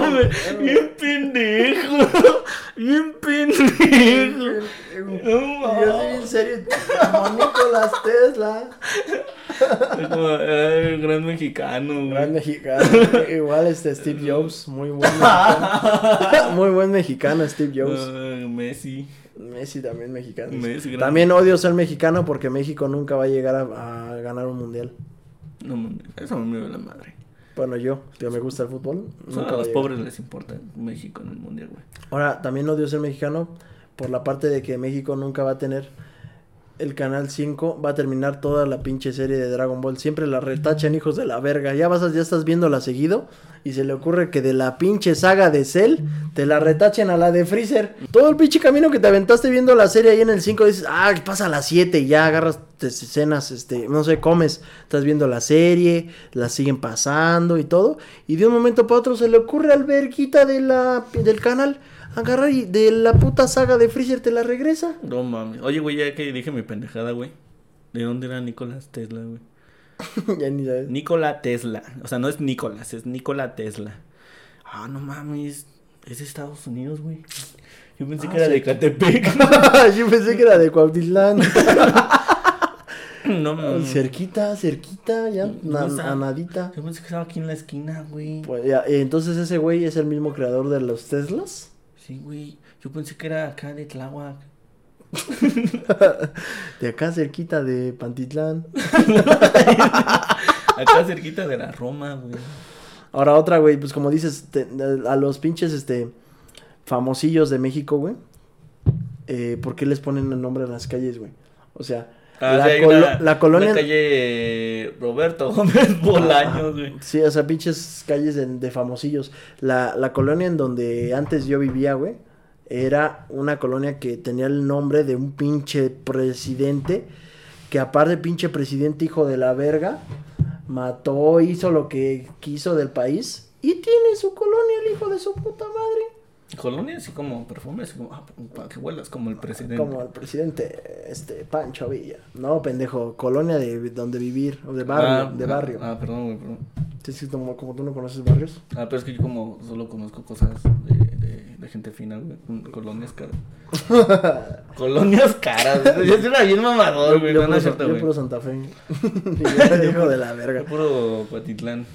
mames, bien pendejo. Bien pendejo. Y yo soy en serio, como Nicolás Tesla. Como, eh, gran mexicano, güey. Gran mexicano. Igual este Steve Jobs, muy buen mexicano. Muy buen mexicano Steve Jobs. Ah, Messi. Messi también mexicano. Messi, También odio ser mexicano porque México nunca va a llegar a, a ganar un mundial. No eso me dio la madre. Bueno, yo, que me gusta el fútbol. Nunca a va los pobres les importa México en el mundial, güey. Ahora, también odio ser mexicano por la parte de que México nunca va a tener el canal 5, va a terminar toda la pinche serie de Dragon Ball. Siempre la retachan, hijos de la verga. Ya vas, ya estás viéndola seguido y se le ocurre que de la pinche saga de Cell te la retachen a la de Freezer. Todo el pinche camino que te aventaste viendo la serie ahí en el 5 dices, ah, pasa a las 7 y ya agarras escenas, este, no sé, comes, estás viendo la serie, la siguen pasando y todo. Y de un momento para otro se le ocurre al verguita de del canal agarrar y de la puta saga de Freezer te la regresa. No mames. Oye, güey, ya que dije mi pendejada, güey. ¿De dónde era Nicolás Tesla, güey? ya ni sabes. Nikola Tesla. O sea, no es Nicolás, es Nikola Tesla. Ah, no mames. Es de Estados Unidos, güey. Yo pensé Ah, que era sí. de Catepec. Yo pensé que era de Cuautitlán. no mames. cerquita, cerquita, ya, na- O sea, a nadita. Yo pensé que estaba aquí en la esquina, güey. Pues ya, eh, entonces ese güey es el mismo creador de los Teslas. Sí, güey. Yo pensé que era acá de Tláhuac. De acá cerquita de Pantitlán. Acá cerquita de la Roma, güey. Ahora otra, güey, pues como dices, te- a los pinches, este, famosillos de México, güey. Eh, ¿Por qué les ponen el nombre a las calles, güey? O sea, Ah, la, colo- una- la colonia... Calle Roberto Gómez Bolaños, güey. Sí, o sea, pinches calles de, de famosillos. La, la colonia en donde antes yo vivía, güey, era una colonia que tenía el nombre de un pinche presidente, que aparte pinche presidente hijo de la verga, mató, hizo lo que quiso del país y tiene su colonia el hijo de su puta madre. Colonia así como perfume, así como, ah, para que huelas como el presidente. Como el presidente, este, Pancho Villa. No, pendejo, colonia de donde vivir, o de barrio, Ah, de ah, barrio. Ah, perdón, güey, perdón. Sí, sí, como, como tú no conoces barrios. Ah, pero es que yo como solo conozco cosas de, de, de gente fina, güey. Colonias caras. Colonias caras. güey. Yo soy una bien mamador, güey. yo, No, no puro, es cierto, yo güey. puro Santa Fe. Yo, hijo de la Yo verga. puro Patitlán.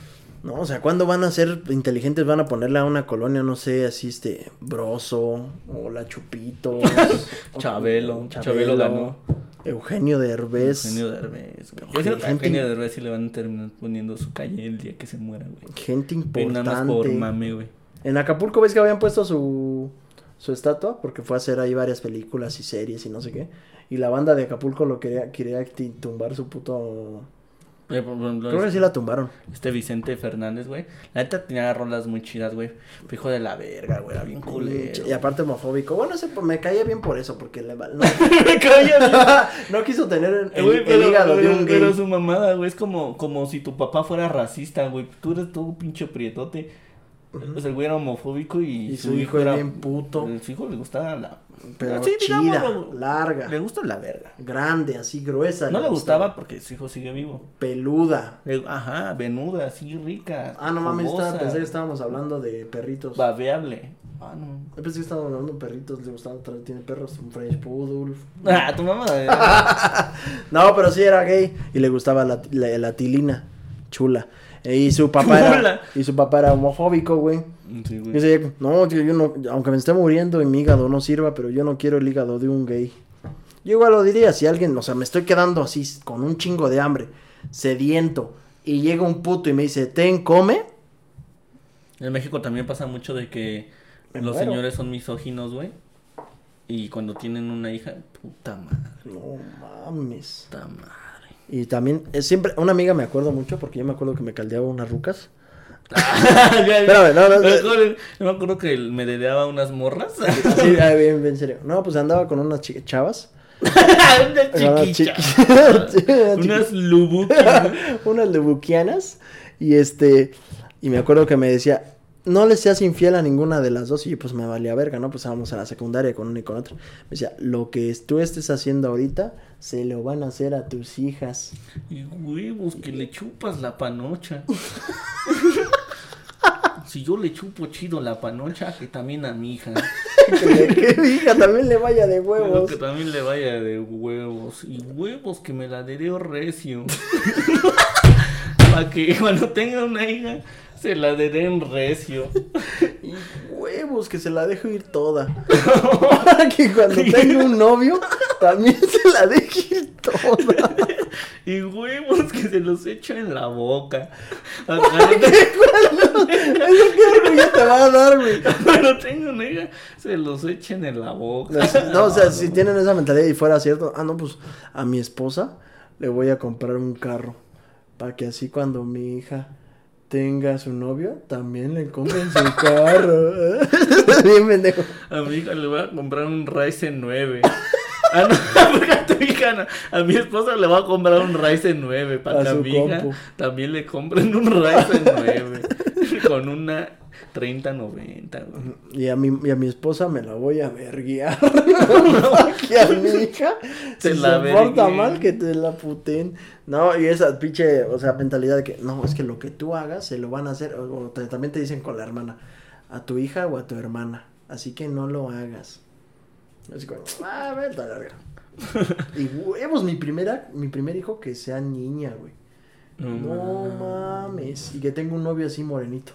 No, o sea, ¿cuándo van a ser inteligentes? Van a ponerle a una colonia, no sé, así este, Broso, o la Chupitos. o- Chabelo. Chabelo ganó. Eugenio Derbez. Eugenio Derbez, güey. Yo siento que a Eugenio Derbez sí le van a terminar poniendo su calle el día que se muera, güey. Gente Pero nada más por importante. mame, güey. En Acapulco ves que habían puesto su, su estatua, porque fue a hacer ahí varias películas y series y no sé qué. Y la banda de Acapulco lo quería, quería tumbar su puto... Creo que sí la tumbaron. Este Vicente Fernández, güey. La neta tenía rolas muy chidas, güey. Hijo de la verga, güey. Era bien culero. Y aparte homofóbico. Bueno, ese, me caía bien por eso, porque le no, Me caía bien. no quiso tener el, güey, el pero, hígado de un gay. pero su mamada, güey, es como, como si tu papá fuera racista, güey. Tú eres todo pinche prietote. Pues el güey era homofóbico y, Y su hijo era bien puto. Su hijo le gustaba la. Pero Sí, chida, digámoslo, larga, Le gusta la verga. grande, así gruesa. No le gustaba porque su hijo sigue vivo. Peluda. Le- Ajá, venuda, así rica. Ah, no mames, estaba, pensé que estábamos hablando de perritos. Babeable. Ah, no. Yo pensé que estábamos hablando de perritos, le gustaban, tra- tiene perros, un French Poodle. Ah, tu mamá. eh. No, pero sí era gay y le gustaba la, la, la tilina, chula. Eh, Y su papá era, y su papá era homofóbico, güey. Sí, Y güey. decía, no, tío, yo no, aunque me esté muriendo y mi hígado no sirva, pero yo no quiero el hígado de un gay. Yo igual lo diría, si alguien, o sea, me estoy quedando así, con un chingo de hambre, sediento, y llega un puto y me dice, ten, come, En México también pasa mucho de que Me los muero. señores son misóginos, güey. Y cuando tienen una hija, puta madre, no mames. puta madre. Y también, es siempre, una amiga me acuerdo mucho, porque yo me acuerdo que me caldeaba unas rucas. Espérame, no, no, no. Yo me acuerdo que me dedeaba unas morras. Así, ay, bien, bien serio. No, pues andaba con unas chavas. unas chiquitas. chiqui- unas lubuki. unas lebuquianas y este y me acuerdo que me decía no le seas infiel a ninguna de las dos y yo, pues me valía verga no pues estábamos a la secundaria con una y con otra me decía lo que tú estés haciendo ahorita se lo van a hacer a tus hijas Y huevos, que le chupas la panocha. si yo le chupo chido la panocha, que también a mi hija. que, mi hija también le vaya de huevos. Que también le vaya de huevos. Y huevos que me la dereo recio. Para que cuando tenga una hija, se la den recio. Y huevos, que se la dejo ir toda. Para que cuando tenga un novio, también se la deje ir toda. Y huevos que se los echo en la boca. Eso qué orgullo te va a dar, güey. Cuando tenga una hija, se los echen en la boca. No, o sea, si tienen esa mentalidad y fuera cierto, ah, no, pues a mi esposa le voy a comprar un carro. Para que así cuando mi hija tenga su novio, también le compren su carro. Bien pendejo. A mi hija le voy a comprar un Ryzen 9. Ah, no, a tu hija no. A mi esposa le voy a comprar un Ryzen 9 para A que a mi hija compu. también le compren un Ryzen 9 con una 3090. güey. Y a mi, y a mi esposa me la voy a verguiar. Que a mi hija se la soporta vergueen. mal que te la puten. No, y esa pinche, o sea, mentalidad de que no, es que lo que tú hagas se lo van a hacer. O, o te- también te dicen con la hermana, a tu hija o a tu hermana. Así que no lo hagas. Así como, ah, vete a la verga. Y huevos, mi primera, mi primer hijo que sea niña, güey. No mames. Y que tenga un novio así morenito.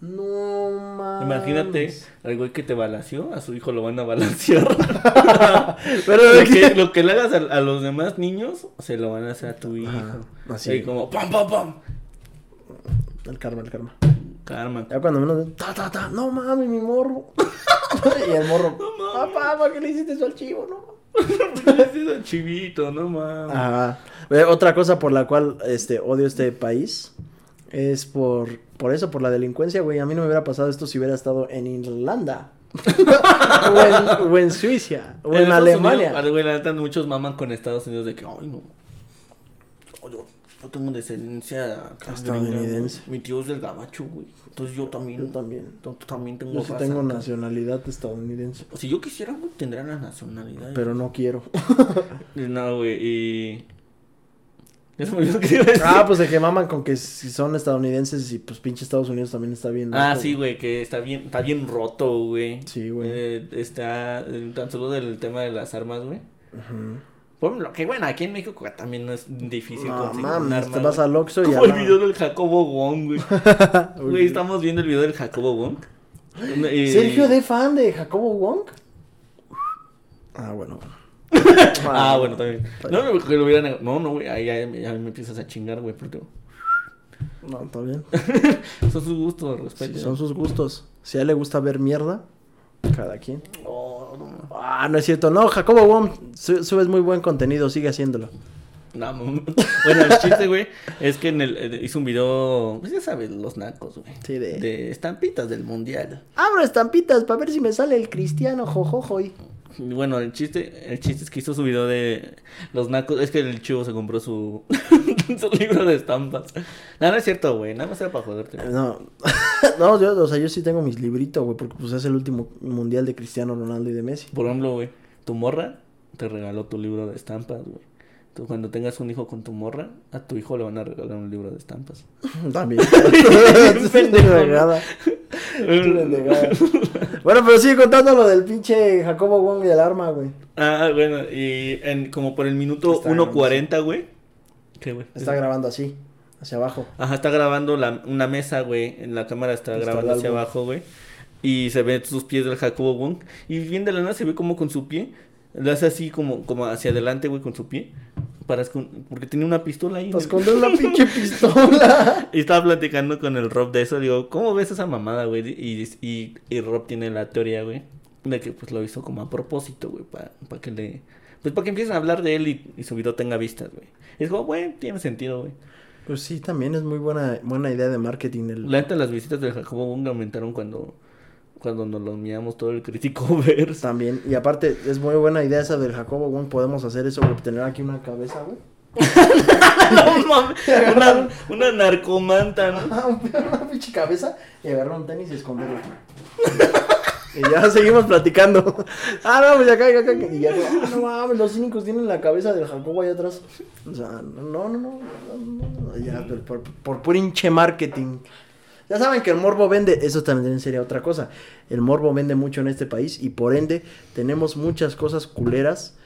No mames. Imagínate al güey que te balació, a su hijo lo van a balancear. Pero lo, que, lo que le hagas a, a los demás niños, se lo van a hacer a tu hijo. así. Y como, pam, pam, pam. El karma, el karma. Karma. Ya cuando menos, ta, ta, ta, no mames, mi morro. y el morro, papá, ¿para qué le hiciste eso al chivo? No. Ese chivito, no mames. Ajá. Otra cosa por la cual este odio este país es por, por eso, por la delincuencia, güey. A mí no me hubiera pasado esto si hubiera estado en Irlanda. o, en, o en Suiza. O en, Estados Alemania. Unidos, muchos maman con Estados Unidos de que, ay, no. Yo, yo tengo descendencia Estadounidense. Mi tío es del gabacho, güey. Entonces yo también. Yo también. También tengo Yo sí raza tengo nacionalidad estadounidense. Si yo quisiera, güey, tendría la nacionalidad. Pero no quiero. No, güey, y. Se me que iba a decir. ah, pues de que maman con que si son estadounidenses y pues pinche Estados Unidos también está bien. Ah, sí, güey, que está bien, está bien roto, güey. Sí, güey. Eh, está eh, tan solo del tema de las armas, güey. Ujú. Por lo que bueno, aquí en México también no es difícil No conseguir un mames, arma. te vas al Oxxo y Como el video del Jacobo Wong, güey. Estamos viendo el video del Jacobo Wong. Y- Sergio de fan de Jacobo Wong. Ah, bueno. Ah, bueno, también. No, no, que lo hubieran... No, no, güey, ahí ya, ya me empiezas a chingar, güey, porque... No, está bien. Son sus gustos, respeto. Sí, son sus gustos. Si a él le gusta ver mierda, cada quien. Oh, no, no. Ah, no es cierto. No, Jacobo Wong, su- subes muy buen contenido, sigue haciéndolo. No, no. Bueno, el chiste, güey, es que en el, eh, hizo un video, pues ya sabes, los nacos, güey. Sí, de- De estampitas del mundial. Abro estampitas para ver si me sale el cristiano, jojojo. y- Y Bueno, el chiste, el chiste es que hizo su video de los nacos. Es que el chivo se compró su, su libro de estampas. No, no es cierto, güey. Nada más era para joderte. No, no, yo, o sea, yo sí tengo mis libritos, güey, porque pues es el último mundial de Cristiano Ronaldo y de Messi. Por ejemplo, güey, tu morra te regaló tu libro de estampas, güey. Cuando tengas un hijo con tu morra, a tu hijo le van a regalar un libro de estampas. También. Pendejada. bueno, pero sigue contando lo del pinche Jacobo Wong y el arma, güey. Ah, bueno, y en, como por el minuto Está 1.40, güey. ¿Qué, güey? Está grabando así, hacia abajo. Ajá, está grabando la, una mesa, güey. En la cámara está, Está grabando hacia abajo, güey. Y se ven sus pies del Jacobo Wong. Y bien de la nada se ve como con su pie. Lo hace así como, como hacia adelante, güey, con su pie. Para porque tenía una pistola ahí. el- con una pinche pistola. Y estaba platicando con el Rob de eso. Digo, ¿cómo ves esa mamada, güey? Y, y, y Rob tiene la teoría, güey. De que pues lo hizo como a propósito, güey. Para que le. Pues para que empiecen a hablar de él y, y su video tenga vistas, güey. Es como, güey, tiene sentido, güey. Pues sí, también es muy buena, buena idea de marketing. El... La neta, las visitas del Jacobo Wong aumentaron cuando, cuando nos lo miramos todo el crítico verse. También, y aparte, es muy buena idea esa del Jacobo Wong. Podemos hacer eso, güey, tener aquí una cabeza, güey. no mames, una, una narcomanta, ¿no? Una pinche cabeza y agarrar un tenis y esconderlo. y ya seguimos platicando. ah, no, pues acá, acá, acá. Y ya, ah, no mames, los cínicos tienen la cabeza del Jacobo ahí atrás. O sea, no, no, no, no, no, no, ya, pero por, por puro hinche marketing. Ya saben que el morbo vende, eso también sería otra cosa. El morbo vende mucho en este país y por ende tenemos muchas cosas culeras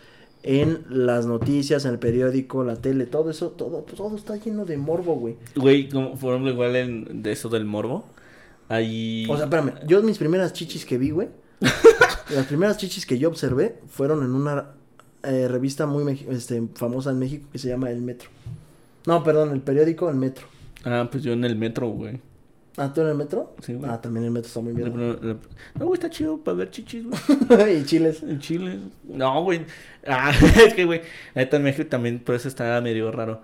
en las noticias, en el periódico, la tele, todo eso, todo, todo está lleno de morbo, güey. Güey, como por ejemplo, igual en, de eso del morbo, ahí... O sea, espérame, yo mis primeras chichis que vi, güey, las primeras chichis que yo observé fueron en una eh, revista muy este, famosa en México que se llama El Metro. No, perdón, el periódico El Metro. Ah, pues yo en el metro, güey. Ah, ¿tú en el metro? Sí, güey. Ah, también el metro está muy La- bien. la- No, güey, está chido para ver chichis, güey. y chiles. En Chile. No, güey. Ah, es que, güey, la neta en México también por eso está medio raro.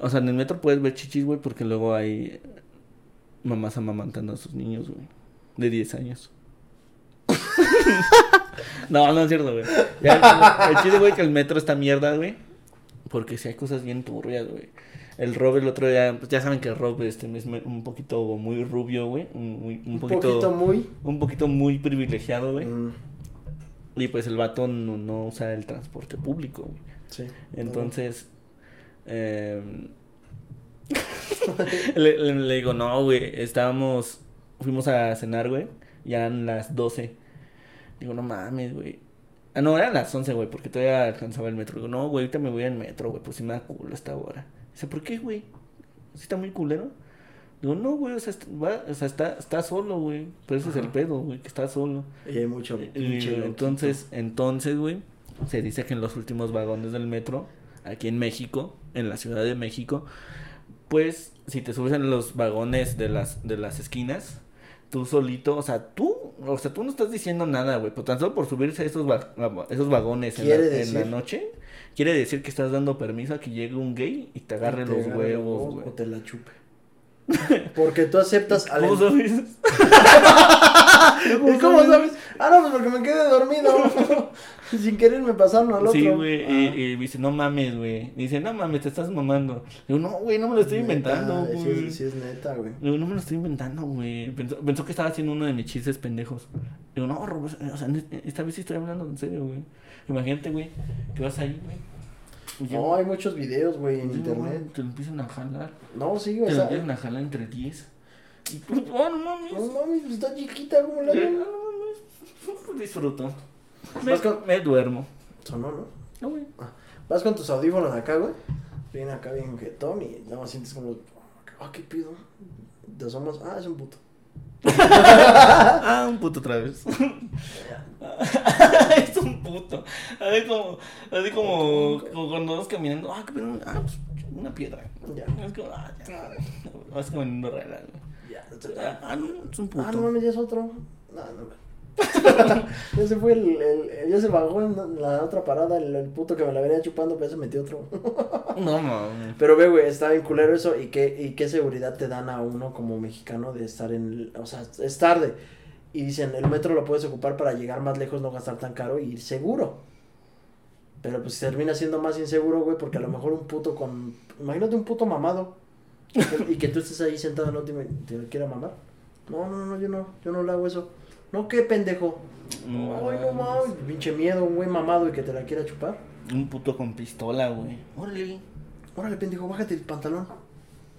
O sea, en el metro puedes ver chichis, güey, porque luego hay mamás amamantando a sus niños, güey. De 10 años. no, no es cierto, güey. Ya, El chiste, güey, que el metro está mierda, güey. Porque si hay cosas bien turbias, güey. El Rob el otro día, pues ya saben que el Rob este, es un poquito muy rubio, güey. Un, muy- un Un poquito, poquito muy. un poquito muy privilegiado, güey. Mm, Y pues el vato no, no usa el transporte público, güey. sí. Entonces, em, le, le- le digo, no, güey, estábamos, fuimos a cenar, güey, ya eran las 12. Digo, no mames, güey. Ah, no, eran las 11, güey, porque todavía alcanzaba el metro. Digo, no, güey, ahorita me voy al metro, güey, pues sí me da culo esta hora. Dice, ¿por qué, güey? ¿Sí está muy culero? Digo, no, güey, o sea, está, va- o sea, está, está solo, güey. Pero ese es el pedo, güey, que está solo. Y hay mucho. Y, pinche loquito. entonces, entonces, güey, se dice que en los últimos vagones del metro, aquí en México, en la Ciudad de México, pues, si te subes en los vagones de las, de las esquinas, tú solito, o sea, tú, o sea, tú no estás diciendo nada, güey, pero tan solo por subirse a esos, va- esos vagones en la, en la noche, quiere decir que estás dando permiso a que llegue un gay y te agarre Te los agarre huevos, güey. O te la chupe. Porque tú aceptas al. ¿Cómo sabes? ¿Y cómo sabes? Ah, no, pues porque me quedé dormido. Sin querer me pasaron al otro. Sí, güey, Ah. y, y me dice, no mames, güey. Dice, no mames, te estás mamando. Digo, no, güey, no me lo estoy inventando, Neta, sí, güey. es- sí, es neta, güey. Digo, no me lo estoy inventando, güey. Pensó, pensó que estaba haciendo uno de mis chistes pendejos. Digo, no, Rob, o sea, esta vez sí estoy hablando en serio, güey. Imagínate, güey, que vas ahí, güey. Y No, hay muchos videos, güey, en Sí, internet. güey, Te lo empiezan a jalar. No, sí, Te o lo empiezan a jalar entre 10. Y tú, oh, no mames. No mames, pues está chiquita como la no mames. Disfruto. Me, Vas con- me duermo. Sonó, ¿no? No, güey. Vas con tus audífonos acá, güey. Viene acá bien jetón y nada más sientes como. Ah, ¿qué pido? Te asomas. Ah, es un puto. Ah, un puto otra vez. es un puto. Así como, así como, como cuando vas caminando. Ah, ah, pues, una piedra. Ya. Es como, ah, ya. Vas caminando güey. Ya, Ah, no, es un Ah, no puto. mames, ya es otro. No, no. ya se fue el, el- Ya se bajó en la otra parada el, el puto que me la venía chupando, pero se metió otro. No, mames. Pero ve, güey, está bien culero eso. ¿Y qué, ¿Y qué seguridad te dan a uno como mexicano de estar en. O sea, es tarde. Y dicen, el metro lo puedes ocupar para llegar más lejos, no gastar tan caro y ir seguro. Pero pues termina siendo más inseguro, güey, porque a lo mejor un puto con. Imagínate un puto mamado. Y que, tú estés ahí sentado en la última y te quiera mamar. No, no, no, yo no, yo no le hago eso. No, qué pendejo. No Ay, no mames, pinche miedo, un güey mamado y que te la quiera chupar. Un puto con pistola, güey. Órale. Órale, pendejo, bájate el pantalón.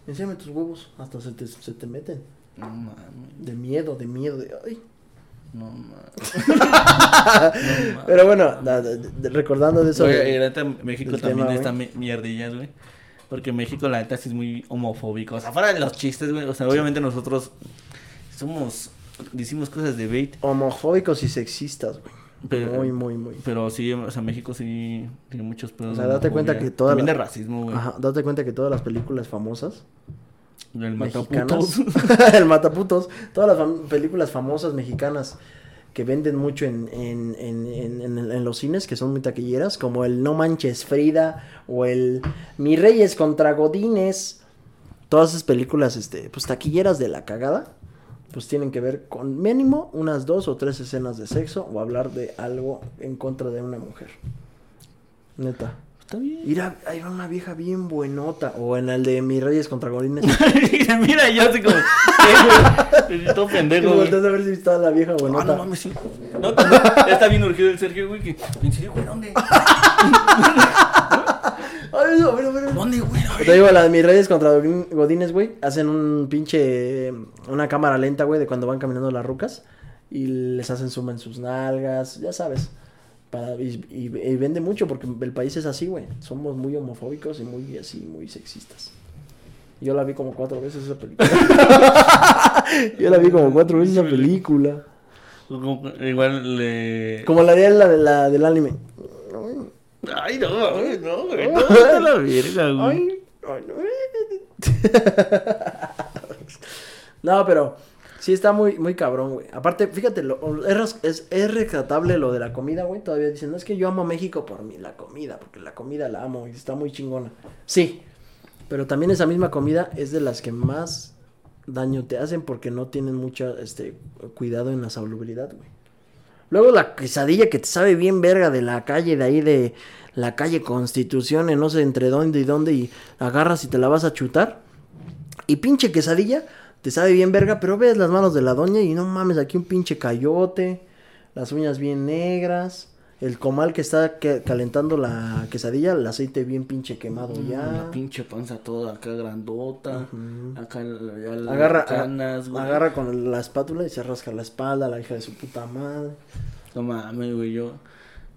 Enséñame tus huevos. Hasta se te, se te meten. No mames. De miedo, de miedo. De... Ay. No mames. No mames. Pero bueno, da- da- de- recordando de eso. Oye, de- México también tema, está güey. mierdillas, güey. Porque México, la neta, sí es muy homofóbico. O sea, fuera de los chistes, güey. O sea, obviamente nosotros somos. Decimos cosas de bait. homofóbicos y sexistas, güey. Pero, Muy, muy, muy. pero sí, o sea, México sí tiene muchos pedos. O sea, date cuenta que toda También la- de racismo, güey. Ajá, date cuenta que todas las películas famosas El mataputos. el mataputos, todas las fam- películas famosas mexicanas que venden mucho en, en, en- en los cines, que son muy taquilleras, como el No Manches Frida o el Mi Reyes contra Godines, todas esas películas, este, pues taquilleras de la cagada, pues tienen que ver con mínimo unas dos o tres escenas de sexo o hablar de algo en contra de una mujer. Neta. Está bien. Ir a, a ir a una vieja bien buenota. O en el de Mis Reyes contra Godines. Mira, yo así como. Todo Y pendejo, güey. volteas a ver si está la vieja Ah, buenota. no mames, sí. No, está bien urgido el Sergio, güey. Que, ¿En serio, güey? ¿Dónde? ¿Dónde, güey? Te digo, las mis reyes contra Godines, güey, hacen un pinche. Una cámara lenta, güey, de cuando van caminando las rucas. Y les hacen suma en sus nalgas, ya sabes. Para, y, y- y vende mucho porque el país es así, güey. Somos muy homofóbicos y muy así, muy sexistas. Yo la vi como cuatro veces esa película. Yo la vi como cuatro veces esa película. Igual le. Como la de la, de la del anime. Ay, no, güey, no, güey. No, la verga, güey. Ay, no. No, pero sí está muy, muy cabrón, güey. Aparte, fíjate, lo, es, es, es rescatable lo de la comida, güey. Todavía dicen, no es que yo amo a México por mi, la comida, porque la comida la amo y está muy chingona. Sí, pero también esa misma comida es de las que más daño te hacen porque no tienen mucho este, cuidado en la salubridad, güey. Luego la quesadilla que te sabe bien verga de la calle de ahí de la calle Constitución, en no sé entre dónde y dónde, y agarras y te la vas a chutar. Y pinche quesadilla, te sabe bien verga, pero ves las manos de la doña y no mames, aquí un pinche cayote, las uñas bien negras, el comal que está que- calentando la quesadilla, el aceite bien pinche quemado ya. La pinche panza toda acá grandota. Acá ya las Agarra, canas, güey. agarra con la espátula y se rasca la espalda, la hija de su puta madre. No mames, güey, yo.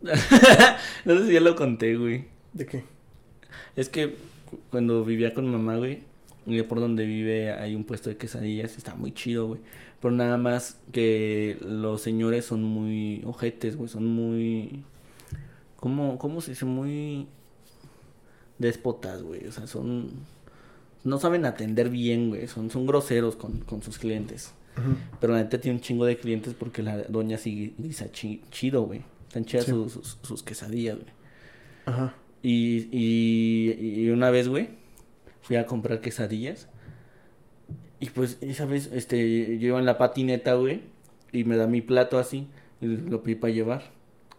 no sé si ya lo conté, güey. ¿De qué? Es que cu- cuando vivía con mamá, güey, por donde vive hay un puesto de quesadillas, está muy chido, güey. Pero nada más que los señores son muy ojetes, güey, son muy... ¿Cómo, cómo se dice? Muy déspotas, güey. O sea, son... No saben atender bien, güey. Son, son groseros con, con sus clientes. Pero la neta tiene un chingo de clientes porque la doña sí guisa chi- chido, güey. Están chidas Sí. sus, sus, sus quesadillas, güey. Ajá. Y, y, y una vez, güey, fui a comprar quesadillas. Y pues, esa vez, este, yo iba en la patineta, güey, y me da mi plato así, y lo pedí para llevar.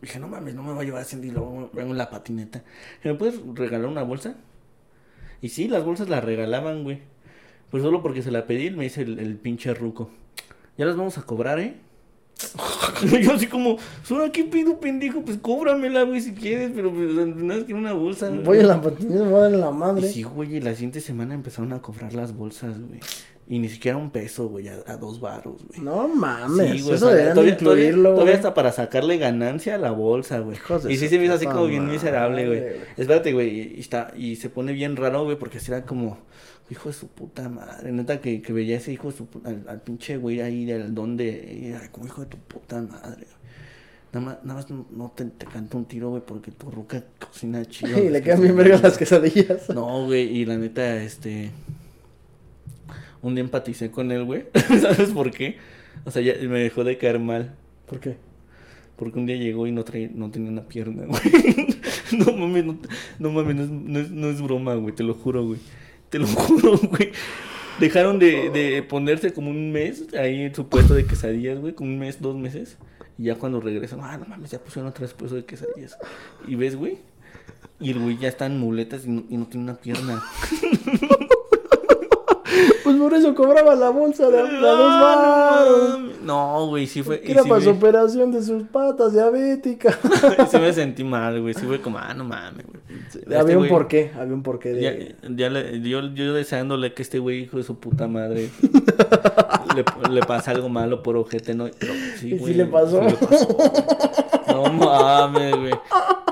Dije, no mames, no me va a llevar así, y luego vengo en la patineta. ¿Me puedes regalar una bolsa? Y sí, las bolsas las regalaban, güey. Pues solo porque se la pedí, me dice el, el pinche ruco. Ya las vamos a cobrar, ¿eh? Yo así como, ¿ahora qué pido, pendejo? Pues cóbramela, güey, si quieres, pero pues nada más quiero una bolsa. güey". Voy a la patineta, voy a dar la Y madre. sí, güey, y la siguiente semana empezaron a cobrar las bolsas, güey. Y ni siquiera un peso, güey, a, a dos varos, güey. No mames, Sí, güey, eso deberían todavía, incluirlo, todavía, todavía güey. hasta para sacarle ganancia a la bolsa, güey. Hijos de Y sí se me hizo así como bien miserable, güey. güey. Espérate, güey, y, y está, y se pone bien raro, güey, porque así era como, hijo de su puta madre. Neta que, que veía ese hijo de su puta, al, al pinche güey ahí del don de, como hijo de tu puta madre, güey. Nada más, nada más no- no te, te canta un tiro, güey, porque tu ruca cocina chido. Y le quedan bien verga las quesadillas. No, güey, y la neta, este. Un día empaticé con él, güey. ¿Sabes por qué? O sea, ya me dejó de caer mal. ¿Por qué? Porque un día llegó y no, traía, no tenía una pierna, güey. no mames, no, no mames, no es, no, es, no es broma, güey, te lo juro, güey. Te lo juro, güey. Dejaron de, de ponerse como un mes ahí en su puesto de quesadillas, güey, como un mes, dos meses. Y ya cuando regresan, ah, no mames, ya pusieron otra vez puesto de quesadillas. Y ves, güey. Y el güey ya está en muletas y no, y no tiene una pierna. Pues por eso cobraba la bolsa de, de dos varos. No, güey, sí fue. Era sí para su operación de sus patas diabética. sí me sentí mal, güey. Sí fue como, ah, no mames, güey. Este había un güey- porqué, había un porqué de... Ya, ya le- yo, yo deseándole que este güey, hijo de su puta madre, le, le pasa algo malo por ojete, ¿no? Pero sí, ¿Y güey, le pasó? sí le pasó. No mames, güey.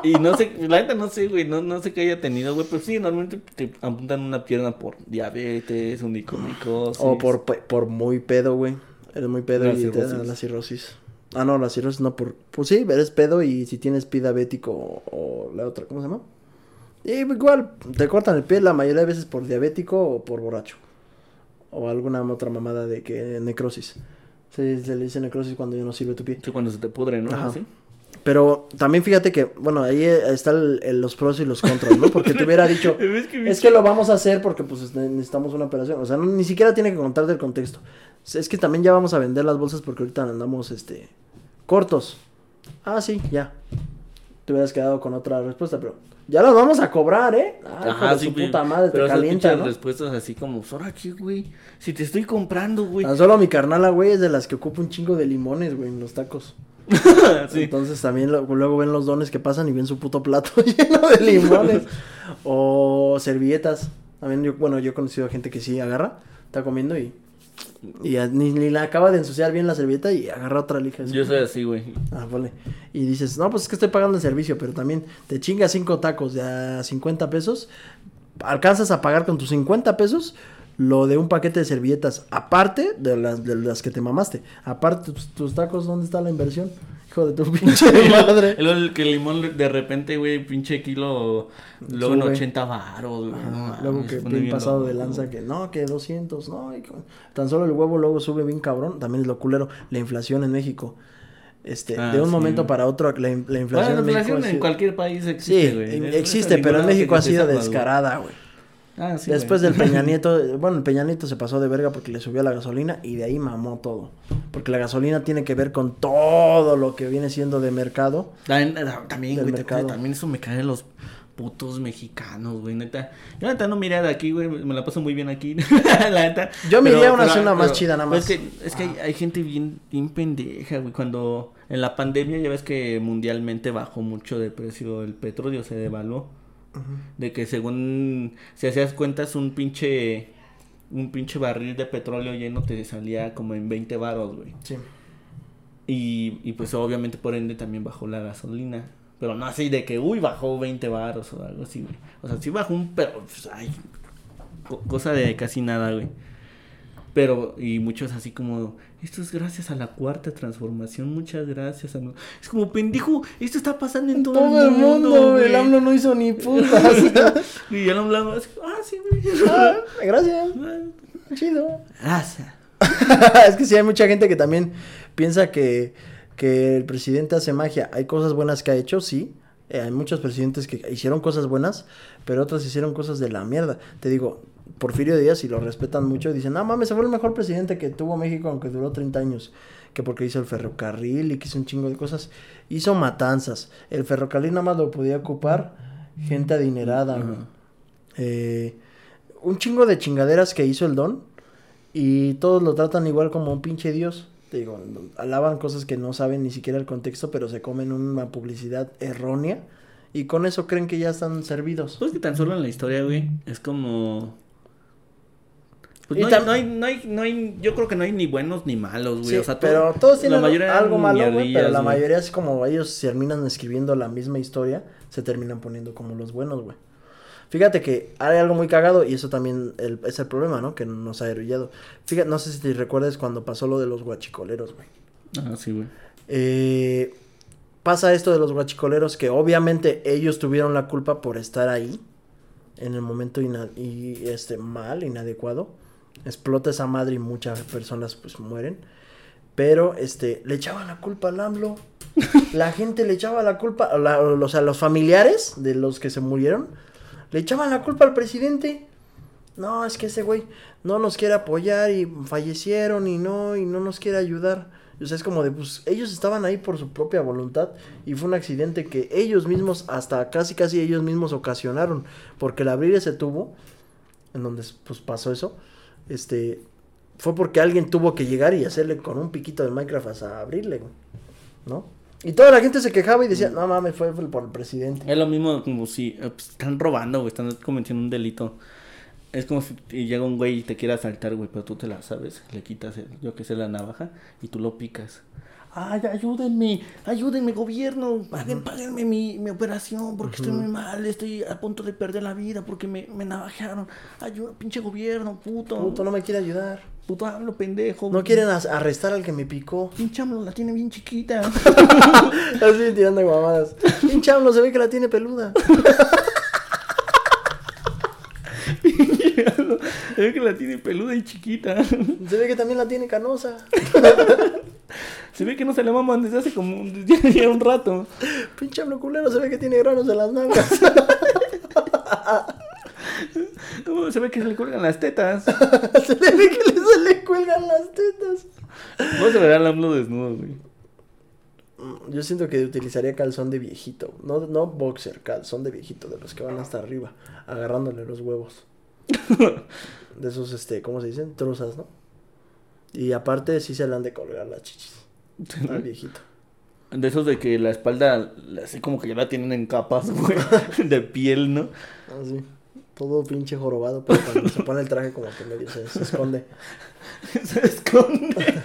Y no sé, la neta no sé, güey, no, no sé qué haya tenido, güey, pero sí, normalmente te apuntan una pierna por diabetes, O por, por muy pedo, güey. Eres muy pedo La y te da la cirrosis. Ah, no, la cirrosis no por... Pues sí, eres pedo y si tienes pie diabético o, o la otra, ¿cómo se llama? Y igual, te cortan el pie la mayoría de veces por diabético o por borracho. O alguna otra mamada de que necrosis. Se, se le dice necrosis cuando ya no sirve tu pie. Sí, cuando se te pudre, ¿no? Ajá. ¿Sí? Pero también fíjate que, bueno, ahí están los pros y los contras, ¿no? Porque te hubiera dicho, Es que lo vamos a hacer porque pues ne- necesitamos una operación. O sea, no- ni siquiera tiene que contar del contexto. Es que también ya vamos a vender las bolsas porque ahorita andamos, este, cortos. Ah, sí, ya. Te hubieras quedado con otra respuesta, pero ya las vamos a cobrar, ¿eh? Ah, Ajá, sí, su puta madre, Pero te calienta, ¿no? respuestas así como, ¿ahora qué, güey? Si te estoy comprando, güey. Tan solo mi carnala, güey, es de las que ocupa un chingo de limones, güey, en los tacos. sí. Entonces también luego ven los dones que pasan y ven su puto plato lleno de limones. o servilletas. También yo, bueno, yo he conocido gente que sí agarra, está comiendo y y ni, la acaba de ensuciar bien la servilleta y agarra otra lija. Yo soy así, güey. Ah, vale. Y dices, no, pues es que estoy pagando el servicio, pero también te chingas cinco tacos de a 50 pesos. Alcanzas a pagar con tus 50 pesos lo de un paquete de servilletas, aparte de las, de las que te mamaste. Aparte, tus tacos, ¿dónde está la inversión? Hijo de tu pinche madre. El, que el limón de repente, güey, pinche kilo, luego en 80 baros, luego que bien pasado de lanza que, no, que 200, no. tan solo el huevo luego sube bien cabrón. También es lo culero, la inflación en México. Este, ah, de un momento para otro, la, inflación en México. en cualquier país existe, Sí, existe, pero en México ha sido descarada, güey. Ah, Después del Peña Nieto, bueno, el Peña Nieto se pasó de verga porque le subió la gasolina y de ahí mamó todo. Porque la gasolina tiene que ver con todo lo que viene siendo de mercado. También, también, güey, también eso me cae los putos mexicanos, güey, neta. Yo neta no miré de aquí, güey, me la paso muy bien aquí, la neta. Yo miré a una zona más chida nada más. Es que, es que hay, hay, gente bien, bien pendeja, güey, cuando en la pandemia ya ves que mundialmente bajó mucho de precio el petróleo, se devaluó. De que según, si hacías cuentas, un pinche, un pinche barril de petróleo lleno te salía como en 20 baros, güey. Sí. Y, y pues obviamente por ende también bajó la gasolina. Pero no así de que, uy, bajó 20 baros o algo así, güey. O sea, sí bajó un, pero, pues, ay, cosa de casi nada, güey. Pero, y muchos así como, esto es gracias a la cuarta transformación, muchas gracias. Es como, pendejo, esto está pasando en todo, el mundo. el AMLO no hizo ni putas. y el AMLO, ah, sí, güey. Ah, gracias. Chido. Gracias. es que sí hay mucha gente que también piensa que, que el presidente hace magia. Hay cosas buenas que ha hecho, sí. Eh, hay muchos presidentes que hicieron cosas buenas, pero otros hicieron cosas de la mierda. Te digo, Porfirio Díaz, y lo respetan mucho, dicen, no mames, se fue el mejor presidente que tuvo México, aunque duró 30 años. Que porque hizo el ferrocarril y que hizo un chingo de cosas. Hizo matanzas. El ferrocarril nada más lo podía ocupar gente adinerada. Eh, un chingo de chingaderas que hizo el don. Y todos lo tratan igual como un pinche dios. Te digo, alaban cosas que no saben ni siquiera el contexto, pero se comen una publicidad errónea. Y con eso creen que ya están servidos. Pues que tan solo en la historia, güey, es como pues no, hay, no, hay, no, hay, yo creo que no hay ni buenos ni malos, güey. o sea, pero todos tienen algo malo, güey. Pero la mayoría es como ellos terminan escribiendo la misma historia, se terminan poniendo como los buenos, güey. Fíjate que hay algo muy cagado y eso también es el problema, ¿no? Que nos ha arrullado. Fíjate, no sé si te recuerdas cuando pasó lo de los guachicoleros, güey. Ah, sí, güey. Eh, pasa esto de los guachicoleros que obviamente ellos tuvieron la culpa por estar ahí en el momento y este mal, inadecuado explota esa madre y muchas personas pues mueren. Pero este, le echaban la culpa al AMLO. La gente le echaba la culpa, o sea, los familiares de los que se murieron, le echaban la culpa al presidente. No, es que ese güey no nos quiere apoyar y fallecieron y no, y no nos quiere ayudar. O sea, es como de, pues ellos estaban ahí por su propia voluntad y fue un accidente que ellos mismos, hasta casi casi ellos mismos ocasionaron. Porque el abrir ese tubo, en donde pues pasó eso, este, fue porque alguien tuvo que llegar y hacerle con un piquito de Minecraft hasta abrirle, ¿no? Y toda la gente se quejaba y decía, no mames, fue, por el presidente. Es lo mismo como si eh, pues, están robando, güey, están cometiendo un delito. Es como si llega un güey y te quiere asaltar, güey, pero tú te la sabes, le quitas, yo que sé, la navaja y tú lo picas ay, ayúdenme, ayúdenme, gobierno, paguen, páguenme mi, mi operación porque estoy muy mal, estoy a punto de perder la vida porque me, me navajaron. Ayuda, pinche gobierno, puto. Puto, no me quiere ayudar. Puto, hablo, pendejo. No quieren arrestar al que me picó. Pinche AMLO la tiene bien chiquita. Así tirando guamadas. Pinche AMLO se ve que la tiene peluda. se ve que la tiene peluda y chiquita. Se ve que también la tiene canosa. Se ve que no se le maman desde hace como ya, un rato. Pinche culero, se ve que tiene granos en las nalgas. se ve que se le cuelgan las tetas. se ve que se le cuelgan las tetas. Vamos a ver al AMLO desnudo, güey. Mm, yo siento que utilizaría calzón de viejito. No, no boxer, calzón de viejito, de los que van hasta arriba, agarrándole los huevos. De esos, este, ¿cómo se dicen? Truzas, ¿no? Y aparte sí se le han de colgar las chichis. Al viejito. De esos de que la espalda, así como que ya la tienen en capas, güey, de piel, ¿no? Así. Todo pinche jorobado, pero cuando se pone el traje como que medio se, se esconde. Se esconde.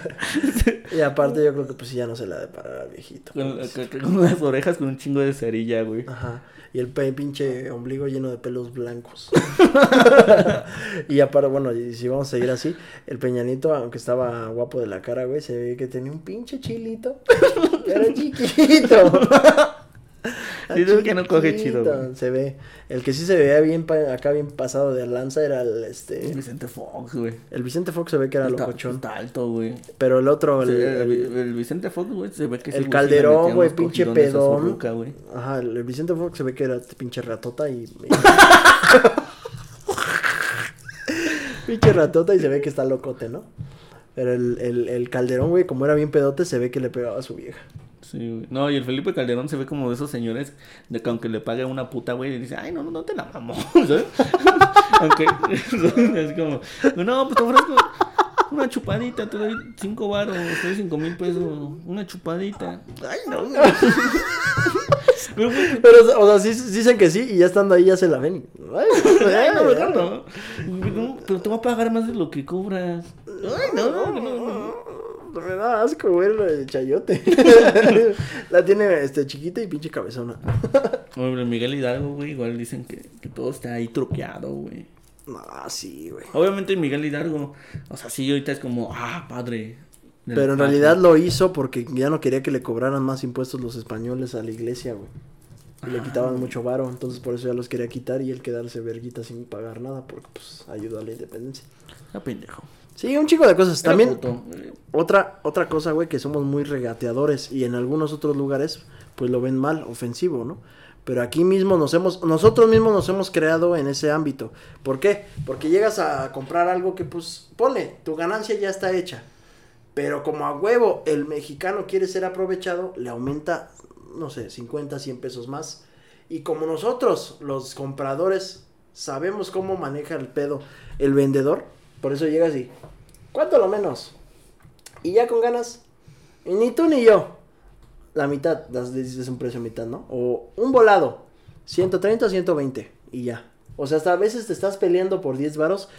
Y aparte yo creo que pues sí ya no se la de parar al viejito. Con, con- con las orejas con un chingo de cerilla, güey. Ajá. Y el pinche ombligo lleno de pelos blancos. y aparte, bueno, y si vamos a seguir así, el Peñanito, aunque estaba guapo de la cara, güey, se ve que tenía un pinche chilito. Pero chiquito. Sí, es que no coge chido, güey. Se ve. El que sí se veía bien acá bien pasado de lanza era el este. Vicente Fox, güey. El Vicente Fox se ve que era Está, locochón. está alto, güey. Pero el otro, el, el, Vicente Fox, güey, se ve que el Calderón, güey, pinche pedón. ruca, güey. Ajá, el Vicente Fox se ve que era pinche ratota y. pinche ratota y se ve que está locote, ¿no? Pero el, el, el Calderón, güey, como era bien pedote, se ve que le pegaba a su vieja. Sí, güey. No, y el Felipe Calderón se ve como de esos señores de que aunque le pague una puta, güey, le dice, ay, no, no, no te la mamó, ¿sabes? aunque, es como, no, pues te ofrezco una chupadita, te doy cinco baros, te doy cinco mil pesos, una chupadita. Ay, no, güey. Pero, o sea, sí, sí dicen que sí y ya estando ahí ya se la ven. Ay, no. No, Pero te voy a pagar más de lo que cobras. Ay, no, no, no. Me da asco, güey, el chayote. la tiene este chiquita y pinche cabezona. Hombre, Miguel Hidalgo, güey, igual dicen que, que todo está ahí truqueado, güey. No, sí, güey. Obviamente Miguel Hidalgo, o sea, sí, ahorita es como, ah, padre. la Pero en realidad lo hizo porque ya no quería que le cobraran más impuestos los españoles a la iglesia, güey. Y le Ah, quitaban güey. mucho varo, entonces por eso ya los quería quitar y él quedarse verguita sin pagar nada porque pues ayudó a la independencia. Ah, pendejo. Sí, un chico de cosas. Era También puto, otra otra cosa, güey, que somos muy regateadores y en algunos otros lugares pues lo ven mal, ofensivo, ¿no? Pero aquí mismo nos hemos nosotros mismos nos hemos creado en ese ámbito. ¿Por qué? Porque llegas a comprar algo que pues ponle, tu ganancia ya está hecha. Pero como a huevo el mexicano quiere ser aprovechado, le aumenta, no sé, 50, 100 pesos más. Y como nosotros, los compradores, sabemos cómo maneja el pedo el vendedor, por eso llegas y, ¿cuánto lo menos? Y ya con ganas, ni tú ni yo, la mitad, das, dices un precio mitad, ¿no? O un volado, 130 o 120, y ya. O sea, hasta a veces te estás peleando por 10 varos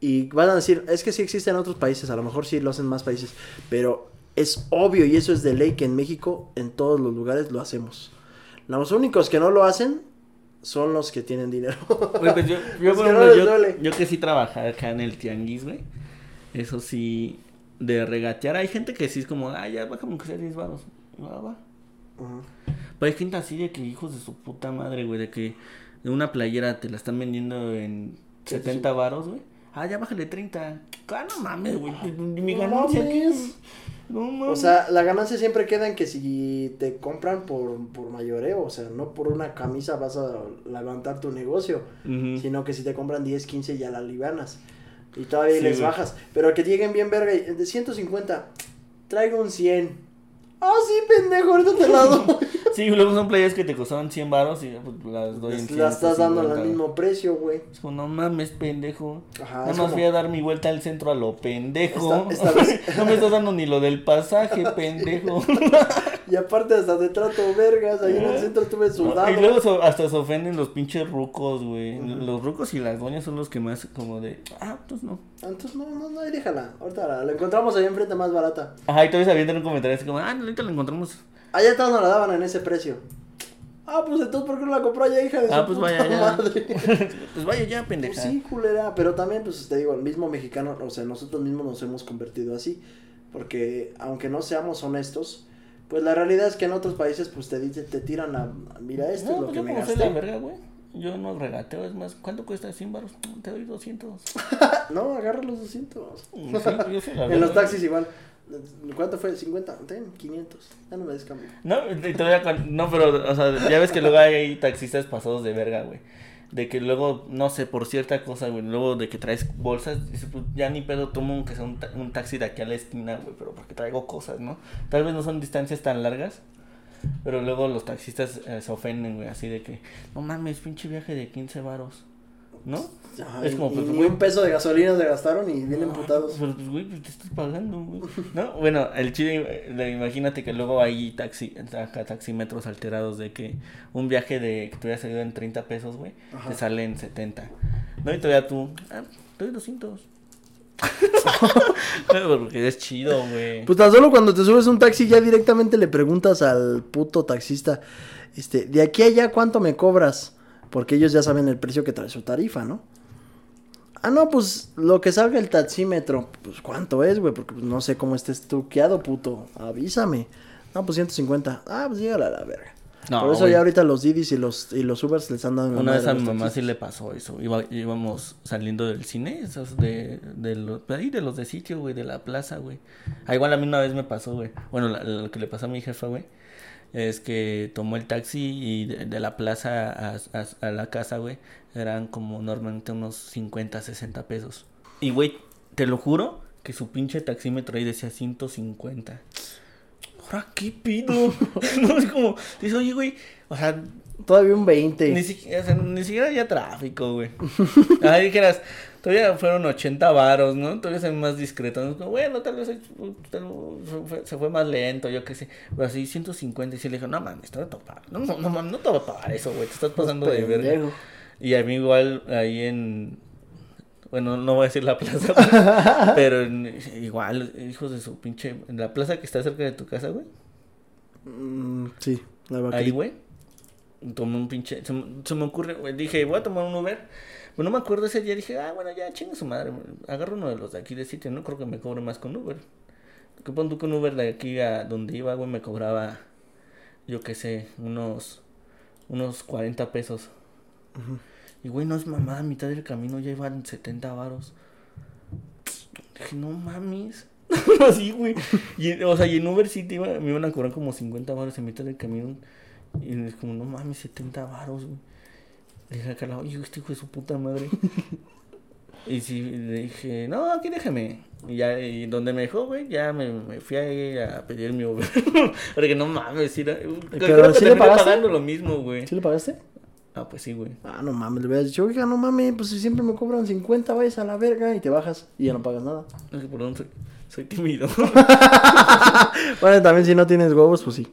y van a decir, es que sí existen otros países, a lo mejor sí lo hacen más países, pero es obvio y eso es de ley que en México, en todos los lugares lo hacemos. Los únicos que no lo hacen son los que tienen dinero. Pues yo, Es que no ejemplo, les yo, duele. yo que sí trabajaba acá en el tianguis, güey. Eso sí, de regatear. Hay gente que sí es como, ah, ya bájame aunque sea 10 baros. Va. Ujú. Pero hay gente así de que hijos de su puta madre, güey, de que de una playera te la están vendiendo en 70 varos, güey. Ah, ya bájale 30. Ah, no mames, güey. Mi No ganancia mames. No O sea, la ganancia siempre queda en que si te compran por, por mayoreo, o sea, no por una camisa vas a levantar tu negocio, sino que si te compran 10, 15 ya la libanas. Y todavía Sí, les güey. bajas. Pero que lleguen bien verga y de 150, traigo un 100. Ah, sí, pendejo, ahorita te la doy. Sí, luego son playas que te costaban 100 varos y pues, las doy en Les- la estás dando 150, al mismo precio, güey. Es como, no mames, pendejo. Ajá, Nada más como- fui a dar mi vuelta al centro a lo pendejo. Esta- esta vez- no me estás dando ni lo del pasaje, pendejo. Y aparte hasta te trato vergas, ahí en el centro tuve sudado. y luego so- hasta se ofenden los pinches rucos, güey. Los rucos y las doñas son los que más como de, ah, pues no. Entonces, no, no, no, déjala. Ahorita la, la encontramos ahí enfrente más barata. Ajá, y todavía avientan un comentario así como, ah, no, ahorita la encontramos. Allá atrás nos la daban en ese precio. Ah, pues entonces, ¿por qué no la compró allá, hija de Ah, su pues puta vaya ya. madre? pues vaya ya, Pues pendeja. sí, culera. Pero también, pues te digo, el mismo mexicano, o sea, nosotros mismos nos hemos convertido así. Porque aunque no seamos honestos, pues la realidad es que en otros países, pues te dicen, te tiran a, mira, esto no, es lo pues que yo me soy la gasté. verga, güey. Yo no regateo, es más, ¿cuánto cuesta 100 baros? Te doy 200. No, agarra los 200. Sí, yo soy la en los taxis igual. ¿Cuánto fue? ¿50? Ten, 500. Ya no me des cambio. No, con- no, pero, o sea, ya ves que luego hay taxistas pasados de verga, güey. De que luego, no sé, por cierta cosa, güey, luego de que traes bolsas, pues ya ni pedo tomo aunque sea un, ta- un taxi de aquí a la esquina, güey, pero porque traigo cosas, ¿no? Tal vez no son distancias tan largas, pero luego los taxistas eh, se ofenden, güey, así de que, no mames, pinche viaje de 15 varos. ¿No? es como, pues, un peso de gasolina se gastaron y vienen putados. Pero pues, güey, pues te estás pagando, güey. ¿No? Bueno, el chido, imagínate que luego hay taxi, taxímetros alterados de que un viaje de que te hubiera salido en 30 pesos, güey, te sale en 70. ¿No? Y todavía tú, ah, doy 200. Porque es chido, güey. Pues tan solo cuando te subes un taxi ya directamente le preguntas al puto taxista, este, de aquí a allá cuánto me cobras, porque ellos ya saben el precio que trae su tarifa, ¿no? Ah, no, pues lo que salga el taxímetro. Pues cuánto es, güey, porque pues, no sé cómo estés truqueado, puto. Avísame. No, pues 150. Ah, pues llegale a la verga. No, Por eso ya ahorita los Didis y los, y los Ubers les han dado Una vez a mi mamá sí le pasó eso. íbamos saliendo del cine, esos de, de los, ahí de los de sitio, güey, de la plaza, güey. Ah, igual a mí una vez me pasó, güey. Bueno, lo que le pasó a mi jefa, güey, es que tomó el taxi y de, la plaza a, la casa, güey, eran como normalmente unos 50, 60 pesos. Y, güey, te lo juro que su pinche taxímetro ahí decía 150. ¿Ahora qué pido? no, es como, dice, oye, güey, o sea... Todavía un 20. Ni, o sea, ni siquiera había tráfico, güey. Ahí dijeras, todavía fueron 80 varos, ¿no? Todavía se más discreto. ¿no? Bueno, tal vez se fue más lento, yo qué sé. Pero así 150 y se le dijo, no mames, te voy a topar. No, no, no, no te voy a pagar eso, güey. Te estás pasando de verga. Y a mí igual ahí en... Bueno, no voy a decir la plaza, pero igual, hijos de su pinche... En la plaza que está cerca de tu casa, güey. Mm, sí, la verdad. Ahí, güey. Tomé un pinche... Se, me ocurre, güey. Dije, voy a tomar un Uber. Bueno, no me acuerdo ese día. Dije, ah, bueno, ya, chinga su madre. Agarro uno de los de aquí de sitio. No creo que me cobre más con Uber. Que pon tú con Uber de aquí a donde iba, güey, me cobraba... Yo qué sé, unos... Unos 40 pesos. Y güey, no es mamá, a mitad del camino ya iban 70 varos. Dije, no mames. Así, güey. Y, o sea, y en Uber sí iba, me iban a cobrar como 50 varos en mitad del camino. Y es como, no mames, 70 varos, güey. Le dije a Carla, oye, este hijo de su puta madre. y sí, le dije, no, aquí déjame. Y ya, y donde me dejó, güey, ya me, me fui a, a pedir mi Uber. Porque no mames, Pero ¿sí le pagaste? pagando lo mismo, güey. ¿Sí le pagaste? Ah, pues sí, güey. Ah, no mames, le hubieras dicho, oiga, no mames, pues si siempre me cobran 50, vayas a la verga y te bajas y ya no pagas nada. Es que soy, soy tímido. bueno, también si no tienes huevos, pues sí.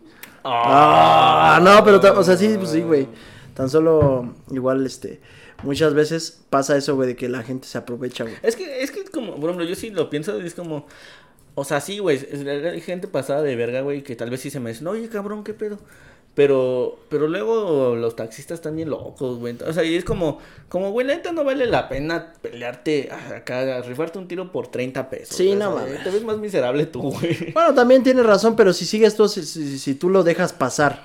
Ah, no, pero, o sea, sí, pues sí, güey. Tan solo, igual, este, muchas veces pasa eso, güey, de que la gente se aprovecha, güey. Es que, es que como, por ejemplo, yo sí lo pienso, es como, o sea, sí, güey, hay gente pasada de verga, güey, que tal vez sí se me dicen, oye, cabrón, ¿qué pedo? Pero, pero luego los taxistas están bien locos, güey. O sea, y es como, como, güey, la neta no vale la pena pelearte acá, rifarte un tiro por 30 pesos. Sí, no mames. Te ves más miserable tú, güey. Bueno, también tienes razón, pero si sigues tú, si, si tú lo dejas pasar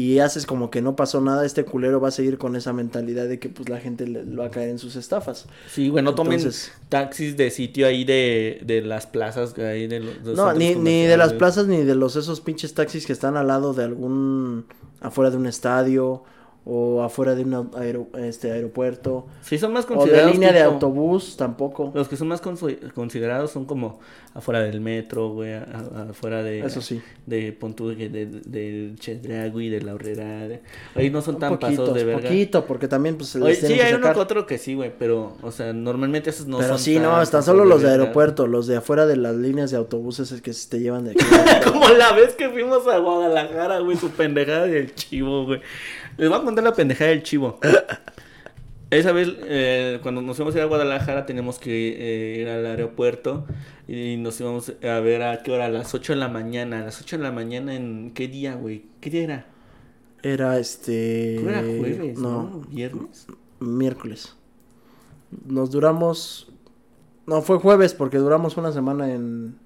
y haces como que no pasó nada, este culero va a seguir con esa mentalidad de que pues la gente le, va a caer en sus estafas. Sí, bueno, tomen taxis de sitio ahí de, de las plazas ahí de los, No, ni, ni de las plazas ni de los esos pinches taxis que están al lado de algún afuera de un estadio o afuera de un este, aeropuerto. Sí, son más considerados. O de línea de autobús, tampoco. Los que son más considerados son como afuera del metro, güey, afuera de... Eso sí. De Pontu, de, de, de Chedragui, de La Horrera. ahí no son tan pasos de verga. poquito, porque también, pues, se Sí, hay uno que otro que sí, güey, pero, o sea, normalmente esos no pero sí, no, están solo los de aeropuerto, los de afuera de las líneas de autobuses es que te llevan de aquí. como la vez que fuimos a Guadalajara, güey, su pendejada del chivo, güey. Les voy a contar la pendejada del chivo. Esa vez, eh, cuando nos íbamos a ir a Guadalajara, teníamos que eh, ir al aeropuerto y nos íbamos a ver a qué hora, a las 8 de la mañana. A las 8 de la mañana, ¿en qué día, güey? ¿Qué día era? Era este. era jueves? No. ¿Viernes? Miércoles. Nos duramos. No, fue jueves porque duramos una semana en.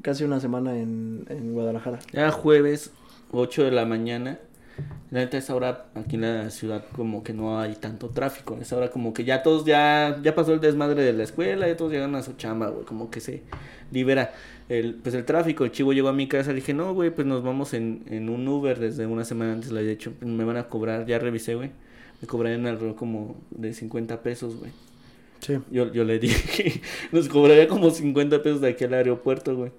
Casi una semana en, en Guadalajara. Era jueves, 8 de la mañana. La neta, esa hora aquí en la ciudad como que no hay tanto tráfico. Esa hora como que ya todos ya, ya pasó el desmadre de la escuela, ya todos llegan a su chamba, güey. Como que se libera el, pues el tráfico. El chivo llegó a mi casa, le dije, no, güey, pues nos vamos en, en un Uber desde una semana antes. Le he dicho, me van a cobrar, ya revisé, güey. Me cobrarían alrededor como de 50 pesos, güey. Sí. Yo, yo le dije, nos cobraría como 50 pesos de aquí al aeropuerto, güey.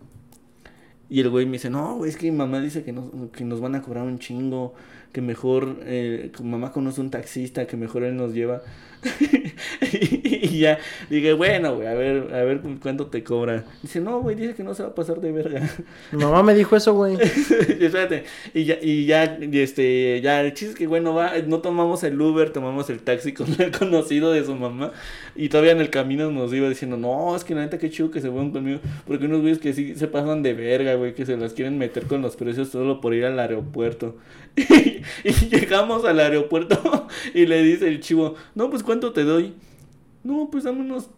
Y el güey me dice, no, güey, es que mi mamá dice que nos, que nos van a cobrar un chingo que mejor eh, mamá conoce un taxista, que mejor él nos lleva. y ya dije, bueno, güey, a ver, a ver cuánto te cobra. Dice, no, güey, dice que no se va a pasar de verga. Mi mamá me dijo eso, güey. Espérate. Y ya, y ya, este, ya, el chiste es que, bueno, va, no tomamos el Uber, tomamos el taxi con el conocido de su mamá. Y todavía en el camino nos iba diciendo, no, es que la neta qué chido que se van conmigo. Porque unos güeyes que sí se pasan de verga, güey, que se las quieren meter con los precios solo por ir al aeropuerto. y llegamos al aeropuerto y le dice el chivo, no, pues ¿cuánto te doy? No, pues dame unos,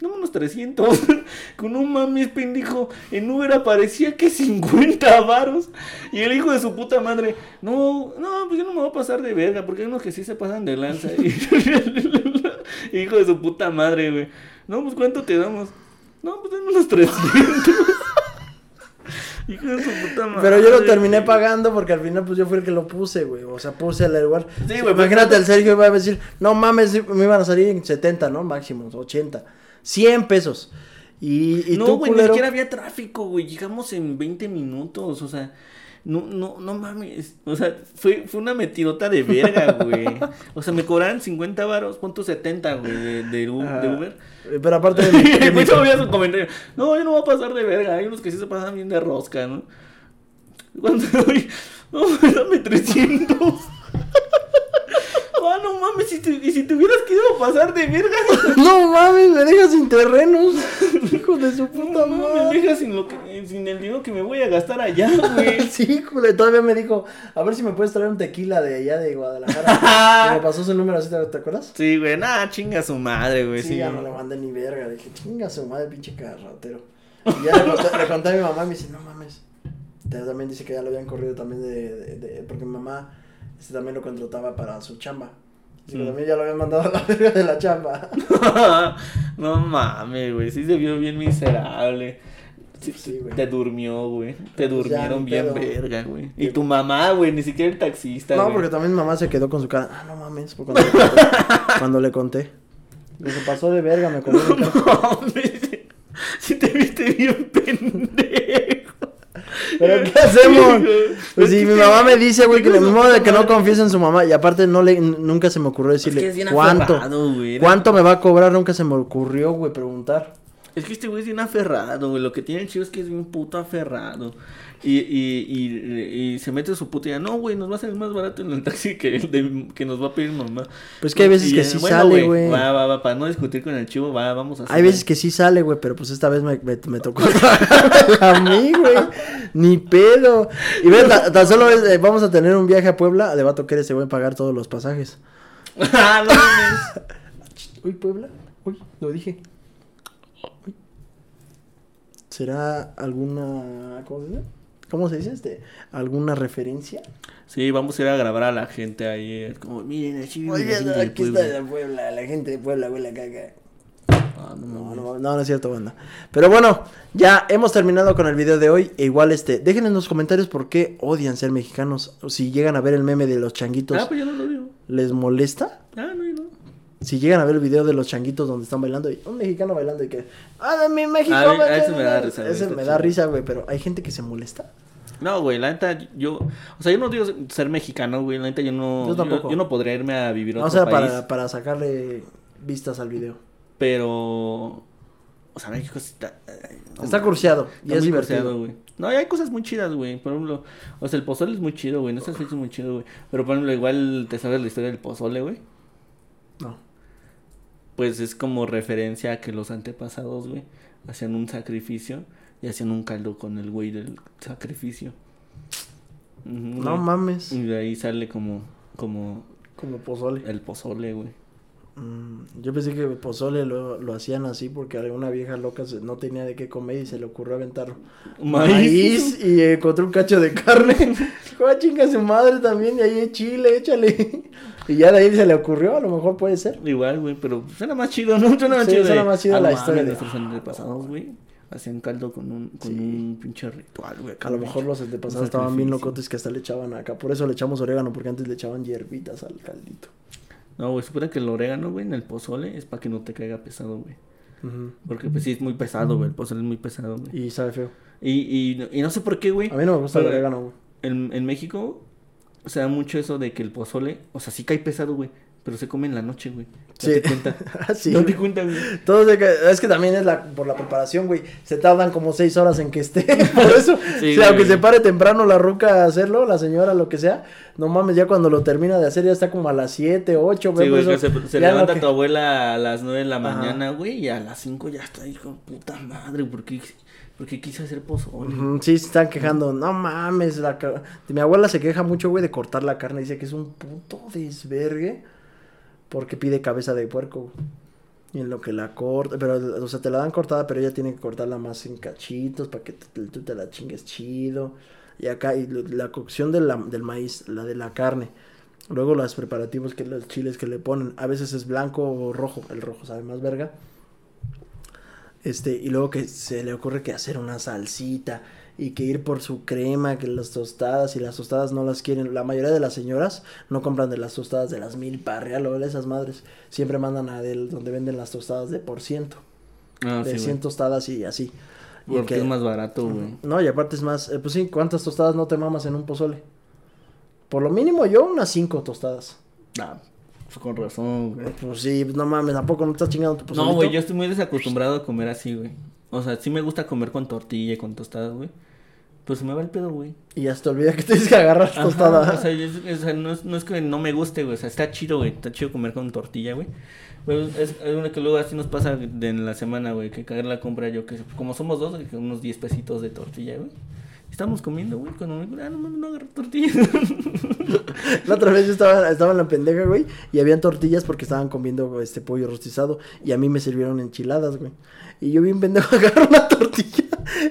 dame unos 300. Con un mames, pendejo. En Uber aparecía que 50 varos. Y el hijo de su puta madre, no, no, pues yo no me voy a pasar de verga, porque hay unos que sí se pasan de lanza. hijo de su puta madre, güey. No, pues ¿cuánto te damos? No, pues dame unos 300. Hijo de su puta madre. Pero yo lo terminé pagando porque al final, pues yo fui el que lo puse, güey. O sea, puse el lugar. Sí, güey. Imagínate, el Sergio iba a decir, no mames, me iban a salir en 70, ¿no? Máximo, 80. 100 pesos. Y, y no, güey, ni siquiera había tráfico, güey. Llegamos en 20 minutos, o sea. No, no, no mames. O sea, fue, fue una metidota de verga, güey. O sea, me cobraron 50 varos, punto 70, güey, de, de, Uber. Pero aparte de. de mi... su comentario. No, yo no voy a pasar de verga. Hay unos que sí se pasan bien de rosca, ¿no? Cuando doy. No, dame 300. Ah, no mames, si te, y si te hubieras querido pasar de verga. no mames, me dejas sin terrenos. Hijo de su puta madre. Me dejas sin, lo que, sin el dinero que me voy a gastar allá, güey. sí, güey, todavía me dijo, a ver si me puedes traer un tequila de allá de Guadalajara. me pasó su número así, ¿te acuerdas? Sí, güey, nada, chinga su madre, güey. Sí, ya no le mandé ni verga. Dije, chinga su madre, pinche carrotero. Y ya le conté, le conté a mi mamá y me dice, no mames. También dice que ya lo habían corrido también de, de, de porque mi mamá este también lo contrataba para su chamba. Y mm. también ya lo habían mandado a la verga de la chamba. no mames, güey. Sí se vio bien miserable. Sí, sí, güey. Te durmió, güey. Te pues durmieron bien verga, güey. Y tu mamá, güey, ni siquiera el taxista. No, porque también mamá se quedó con su cara. Ah, no mames. Cuando, le conté, cuando le conté. se pasó de verga, me acordé. No mames. Si te viste bien pendejo. ¿Pero qué hacemos? Pues si mi mamá me dice, güey, que lo mismo de que no confiesa en su mamá. Y aparte no le, nunca se me ocurrió decirle cuánto. ¿Cuánto me va a cobrar? Nunca se me ocurrió, güey, preguntar. Es que este güey es bien aferrado, güey. Lo que tiene el chido es que es bien puto aferrado. Y, y, y, y se mete su puta idea. No, güey, nos va a salir más barato en el taxi que, de, que nos va a pedir mamá. Pues que hay veces que sí sale, güey. Va, va, va, para no discutir con el chivo, va, vamos a hacer. Hay veces que sí sale, güey, pero pues esta vez me, me, me tocó a mí, güey. Ni pedo. Y ves, tan solo es, eh, vamos a tener un viaje a Puebla. Le va a tocar ese güey pagar todos los pasajes. ah, no Uy, Puebla. Uy, lo dije. ¿Será alguna. ¿Cómo se dice? ¿Cómo se dice? Este, ¿Alguna referencia? Sí, vamos a ir a grabar a la gente ahí. Como, miren, aquí, Oye, aquí está de Puebla, la gente de Puebla huele caca. Ah, no, no, no, no, no, es cierto, banda. Pero bueno, ya hemos terminado con el video de hoy. E igual, este, dejen en los comentarios por qué odian ser mexicanos. O si llegan a ver el meme de los changuitos. Ah, pues yo no lo digo. ¿Les molesta? Ah, no, no. Si llegan a ver el video de los changuitos donde están bailando y un mexicano bailando y que, ah, de mi México, a, mí, a eso me da risa. Ese me da risa, güey, pero hay gente que se molesta. No, güey, la neta, yo, o sea, yo no digo ser mexicano, güey, la neta, yo no, yo, yo, no podría irme a vivir a otro o sea, Para, para sacarle vistas al video. Pero, o sea, México está... está cursiado y es divertido. güey. No, hay cosas muy chidas, güey. Por ejemplo, o sea, el pozole es muy chido, güey. No sé si es muy chido, güey. Pero, por ejemplo, igual te sabes la historia del pozole, güey. Pues es como referencia a que los antepasados, güey, hacían un sacrificio y hacían un caldo con el güey del sacrificio. no mames. Y de ahí sale como, como... Como pozole. El pozole, güey. Mm, yo pensé que pozole lo, lo, hacían así porque alguna vieja loca no tenía de qué comer y se le ocurrió aventar maíz, y encontró un cacho de carne. Dijo, ah, chinga su madre también y ahí hay chile, échale. Y ya de ahí se le ocurrió, a lo mejor puede ser. Igual, güey, pero suena más chido, ¿no? Suena más sí, chido. Suena más chido la historia de nuestros antepasados, güey. Hacían caldo con un, con un pinche ritual, güey. A lo mejor los antepasados estaban bien locotes que hasta le echaban acá. Por eso le echamos orégano, porque antes le echaban hierbitas al caldito. No, güey, supone que el orégano, güey, en el pozole es para que no te caiga pesado, güey. Porque pues sí es muy pesado, güey. El pozole es muy pesado, güey. Y sabe feo. Y, y, y no sé por qué, güey. A mí no me gusta el orégano, güey. En, en México se da mucho eso de que el pozole, o sea, sí cae pesado, güey, pero se come en la noche, güey. Sí. Date cuenta. Ah, sí. Date cuenta, güey. Es que también es la, por la preparación, güey. Se tardan como seis horas en que esté. Por eso, Sí, o sea, aunque güey. se pare temprano la ruca a hacerlo, la señora, lo que sea, no mames, ya cuando lo termina de hacer ya está como a las siete, ocho, Sí, güey, que eso, se, levanta que- tu abuela a las 9 de la Ajá. mañana, güey, y a las 5 ya está ahí con puta madre, ¿por qué, por qué quise hacer pozole? Ujú, Sí, se están quejando. No mames, la mi abuela se queja mucho, güey, de cortar la carne. Dice que es un puto desvergue porque pide cabeza de puerco. Y en lo que la corta, pero, o sea, te la dan cortada, pero ella tiene que cortarla más en cachitos para que tú te la chingues chido. Y acá, y la cocción de la- del maíz, la de la carne. Luego los preparativos que los chiles que le ponen. A veces es blanco o rojo. El rojo sabe más verga. Este, y luego que se le ocurre que hacer una salsita y que ir por su crema, que las tostadas y las tostadas no las quieren. La mayoría de las señoras no compran de las tostadas de las mil parreal o de esas madres. Siempre mandan a del donde venden las tostadas de por ciento. Ah, de sí, 100 güey. tostadas y así. Y Porque que- es más barato, güey. No, y aparte es más, eh, pues sí, ¿cuántas tostadas no te mamas en un pozole? Por lo mínimo yo unas 5 tostadas. Ah, pues con razón, güey. Pues sí, no mames, tampoco no estás chingando tu pozolito. No, güey, yo estoy muy desacostumbrado a comer así, güey. O sea, sí me gusta comer con tortilla y con tostadas, güey. Pues se me va el pedo, güey. Y te olvida que tienes que agarrar Ajá, tostada. O sea, es- es- no, es, no es que no me guste, güey. O sea, está chido, güey. Está chido comer con tortilla, güey. Pero es, es una que luego así nos pasa de en la semana, güey. Que cagar la compra yo, que como somos dos, güey, que unos 10 pesitos de tortilla, güey. Estamos comiendo, güey. Cuando me ah, no no agarro tortilla. La otra vez yo estaba, en la pendeja, güey, y habían tortillas porque estaban comiendo este pollo rostizado y a mí me sirvieron enchiladas, güey. Y yo bien pendejo agarro una tortilla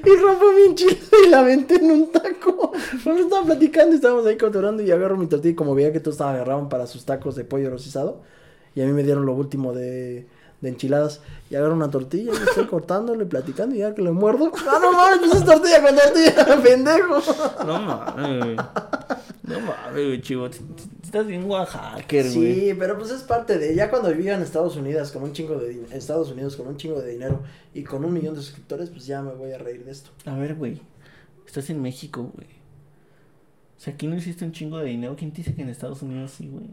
y rompo mi enchilada y la aventé en un taco. Nosotros estaba platicando y estábamos ahí cotorando y agarro mi tortilla y como veía que todos estaban agarraban para sus tacos de pollo rostizado y a mí me dieron lo último de, de enchiladas y agarro una tortilla y estoy cortándole, platicando y ya que le muerdo. ¡Ah, no mames! Pues es tortilla con tortilla, pendejo. no mames. No mames, güey, chivo. Estás bien oaxaquer, güey. Sí, pero pues es parte de ya cuando vivía en Estados Unidos con un chingo de Estados Unidos con un chingo de dinero y con un millón de suscriptores, pues ya me voy a reír de esto. A ver, güey. Estás en México, güey. O sea, aquí no hiciste un chingo de dinero. ¿Quién te dice que en Estados Unidos sí, güey?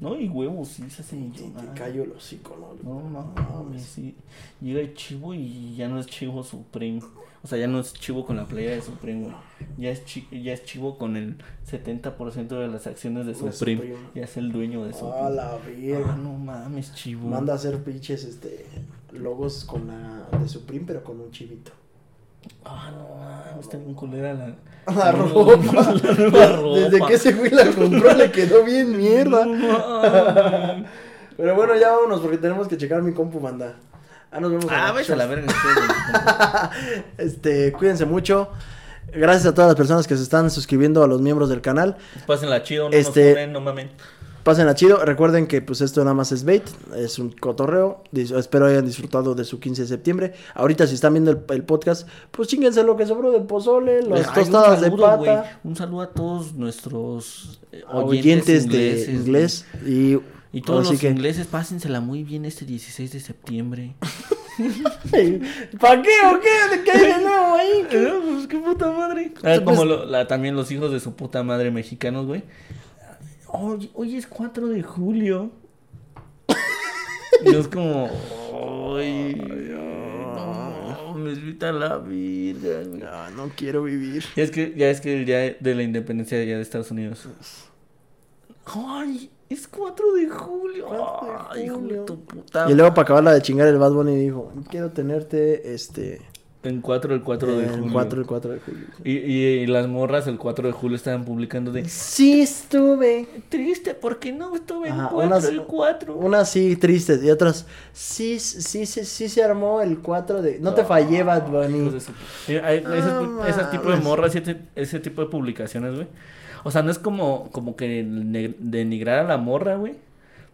No, y huevos, sí se hace millonario. te callo el hocico, ¿no? No mames, sí. Llega el chivo y ya no es chivo Supreme. O sea, ya no es chivo con la playa de Supreme, güey. Ya es, chi- ya es chivo con el 70% de las acciones de Supreme. Supreme. Ya es el dueño de Supreme. A la Ah, verga. no mames, chivo. Manda a hacer pinches este logos con la de Supreme pero con un chivito. Ah, no está bien culera la... La ropa. la ropa. Desde que ese güey la compró le quedó bien mierda. No. Pero bueno, ya vámonos porque tenemos que checar mi compu, manda. Ah, nos vemos. Ah, vete a la verga. Este, cuídense mucho. Gracias a todas las personas que se están suscribiendo a los miembros del canal. Pásenla chido, no Este- nos ponen, no mamen. Pasen a chido. Recuerden que pues esto nada más es bait. Es un cotorreo. Dis- espero hayan disfrutado de su 15 de septiembre. Ahorita si están viendo el, el podcast, pues chinguense lo que sobró del pozole, las Ay, tostadas de pata. Un saludo a todos nuestros eh, Oyentes, ingleses, de inglés. Y, Y todos así los que- ingleses, pásensela muy bien este 16 de septiembre. ¿Para qué o qué? ¿De qué hay de nuevo ahí? ¿Qué? pues qué puta madre. Ah, como lo- la- también los hijos de su puta madre mexicanos, güey. Hoy, hoy es 4 de julio. Y es como. Ay, no, me grita la virga, güey. No, no quiero vivir. Ya es que, ya es que el día de la independencia ya de Estados Unidos. Ay, es 4 de julio. 4 de Ay, hijo de julio. tu puta. Y luego para acabarla de chingar el Bad Bunny dijo, quiero tenerte este En 4 el 4 de julio. 4 el 4 de julio. Y, y, y las morras el 4 de julio estaban publicando de Sí estuve. triste porque no estuve en Ajá, 4 unas- el 4. Unas sí tristes y otras sí sí sí, sí se armó el 4 de no te fallé Bad Bunny. ese, Ah, ese tipo de morras y ese, ese tipo de publicaciones, güey. O sea, no es como, como que denigrar a la morra, güey.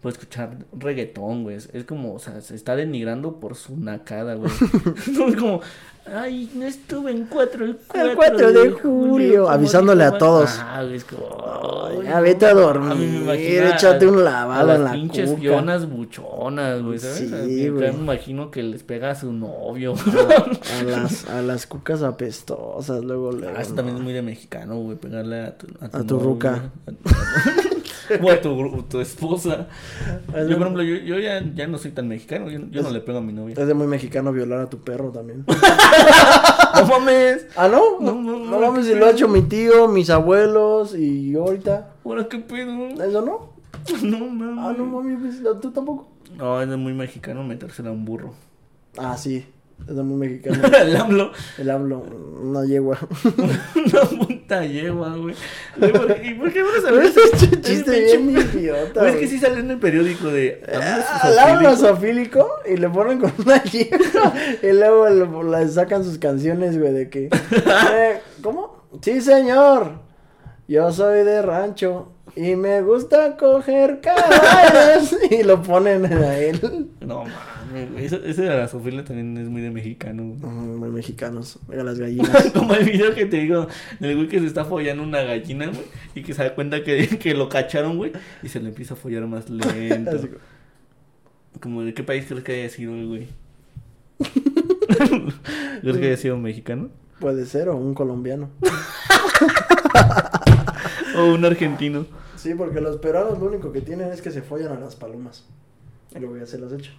Por escuchar reggaetón, güey. Es, como, o sea, se está denigrando por su nacada, güey. no es como, ay, no estuve en 4 el 4, el 4 de, julio. avisándole a todos. Ah, es como, ya vete a dormir, échate un lavado en la pinches pionas buchonas, güey, ¿sabes? Sí, güey. Me imagino que les pega a su novio. A, las, a las cucas apestosas, luego, luego. Ah, eso también es muy de mexicano, güey, pegarle a tu, a tu, a tu ruca. o a tu, tu esposa. Yo, por ejemplo, yo, yo ya, ya, no soy tan mexicano. Yo, yo no le pego a mi novia. Es de muy mexicano violar a tu perro también. no mames. ¿Ah, no? No, no, no, mames, si lo ha hecho mi tío, mis abuelos y yo ahorita. ¿Ahora qué pedo? ¿Eso no? No mames. Ah, no mames, ¿tú tampoco? No, es de muy mexicano meterse a un burro. Ah, sí. Es muy mexicano. el AMLO. El AMLO, una yegua. una puta yegua, güey. ¿Y por qué no sabes ese chiste bien idiota? Es que sí sale en el periódico de Al AMLO zoofílico y le ponen con una yegua y luego le, sacan sus canciones, güey, de que. Eh, ¿Cómo? Sí, señor. Yo soy de rancho y me gusta coger caballos y lo ponen a él. No mames, ese, de la también es muy de mexicano. muy mexicanos, Oiga las gallinas. Como el video que te digo, del güey que se está follando una gallina, güey, y que se da cuenta que, que lo cacharon, güey, y se le empieza a follar más lento. Como de qué país crees que haya sido el güey. ¿Crees que haya sido un mexicano? Puede ser, o un colombiano. o un argentino. Sí, porque los peruanos lo único que tienen es que se follan a las palomas. Y luego ya se las echa.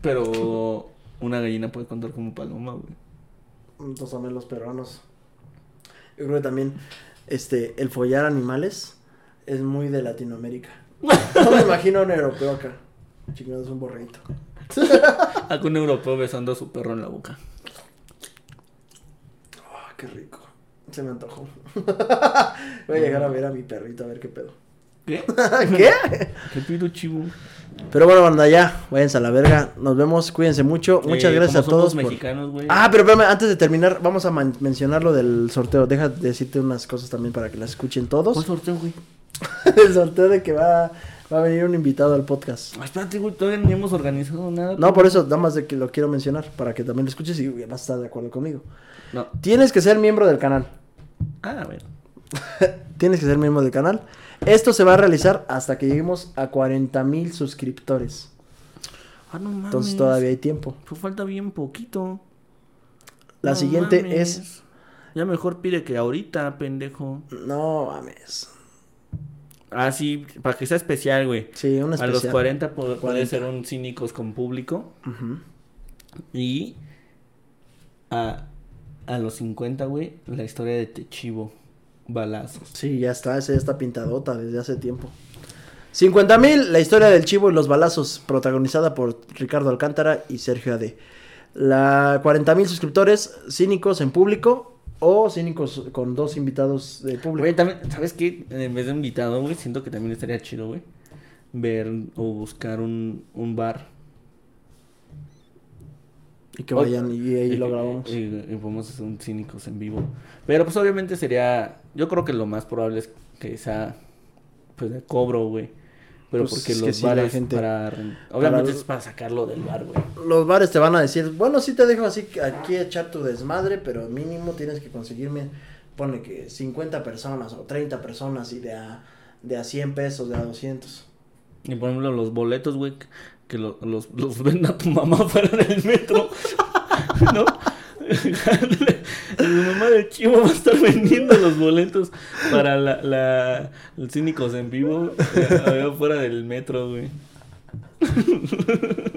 Pero una gallina puede contar como paloma, güey. Entonces también los peruanos. Yo creo que también este el follar animales es muy de Latinoamérica. No me imagino un europeo acá. Chingados un borreguito. Acá un europeo besando a su perro en la boca. Oh, qué rico. Se me antojó. Voy a llegar a ver a mi perrito a ver qué pedo. ¿Qué? ¿Qué? ¿Qué pido chivo? Pero bueno, banda, ya, váyanse a la verga. Nos vemos, cuídense mucho. Muchas eh, gracias a todos. mexicanos, güey. Ah, pero espérame, antes de terminar, vamos a mencionar lo del sorteo. Deja de decirte unas cosas también para que las escuchen todos. ¿Cuál sorteo, güey? el sorteo de que va, va a venir un invitado al podcast. Ah, espérate, güey, todavía no hemos organizado nada. No, por eso, nada más de que lo quiero mencionar, para que también lo escuches y vas a estar de acuerdo conmigo. No. Tienes que ser miembro del canal. Ah, ver. Tienes que ser miembro del canal. Esto se va a realizar hasta que lleguemos a 40 mil suscriptores. Ah, no mames. Entonces todavía hay tiempo. Pues falta bien poquito. La siguiente es. Ya mejor pide que ahorita, pendejo. No mames. Ah, sí, para que sea especial, güey. Sí, un especial. A los 40 puede, ser un cínicos con público. Y a, a los 50, güey, la historia de Techivo balazos. Sí, ya está, esa ya está pintadota desde hace tiempo. 50 mil, la historia del chivo y los balazos, protagonizada por Ricardo Alcántara y Sergio Ade. La 40 mil suscriptores, cínicos en público o cínicos con dos invitados de público. Güey, también, ¿sabes qué? En vez de invitado, güey, siento que también estaría chido, güey. Ver o buscar un, un bar y que vayan y ahí lo grabamos. Y, podemos hacer un cínicos en vivo. Pero pues obviamente sería, yo creo que lo más probable es que sea pues de cobro, güey. Pero pues porque los bares gente, para obviamente es para sacarlo del bar, güey. Los bares te van a decir, bueno, sí te dejo así aquí echar tu desmadre, pero mínimo tienes que conseguirme pone que 50 personas o 30 personas y de a de a 100 pesos, de a 200. Y por ejemplo, los boletos, güey, que los, los venda tu mamá fuera del metro. ¿No? Mi mamá de Chivo va a estar vendiendo los boletos para la, la los cínicos en vivo eh, fuera del metro, güey.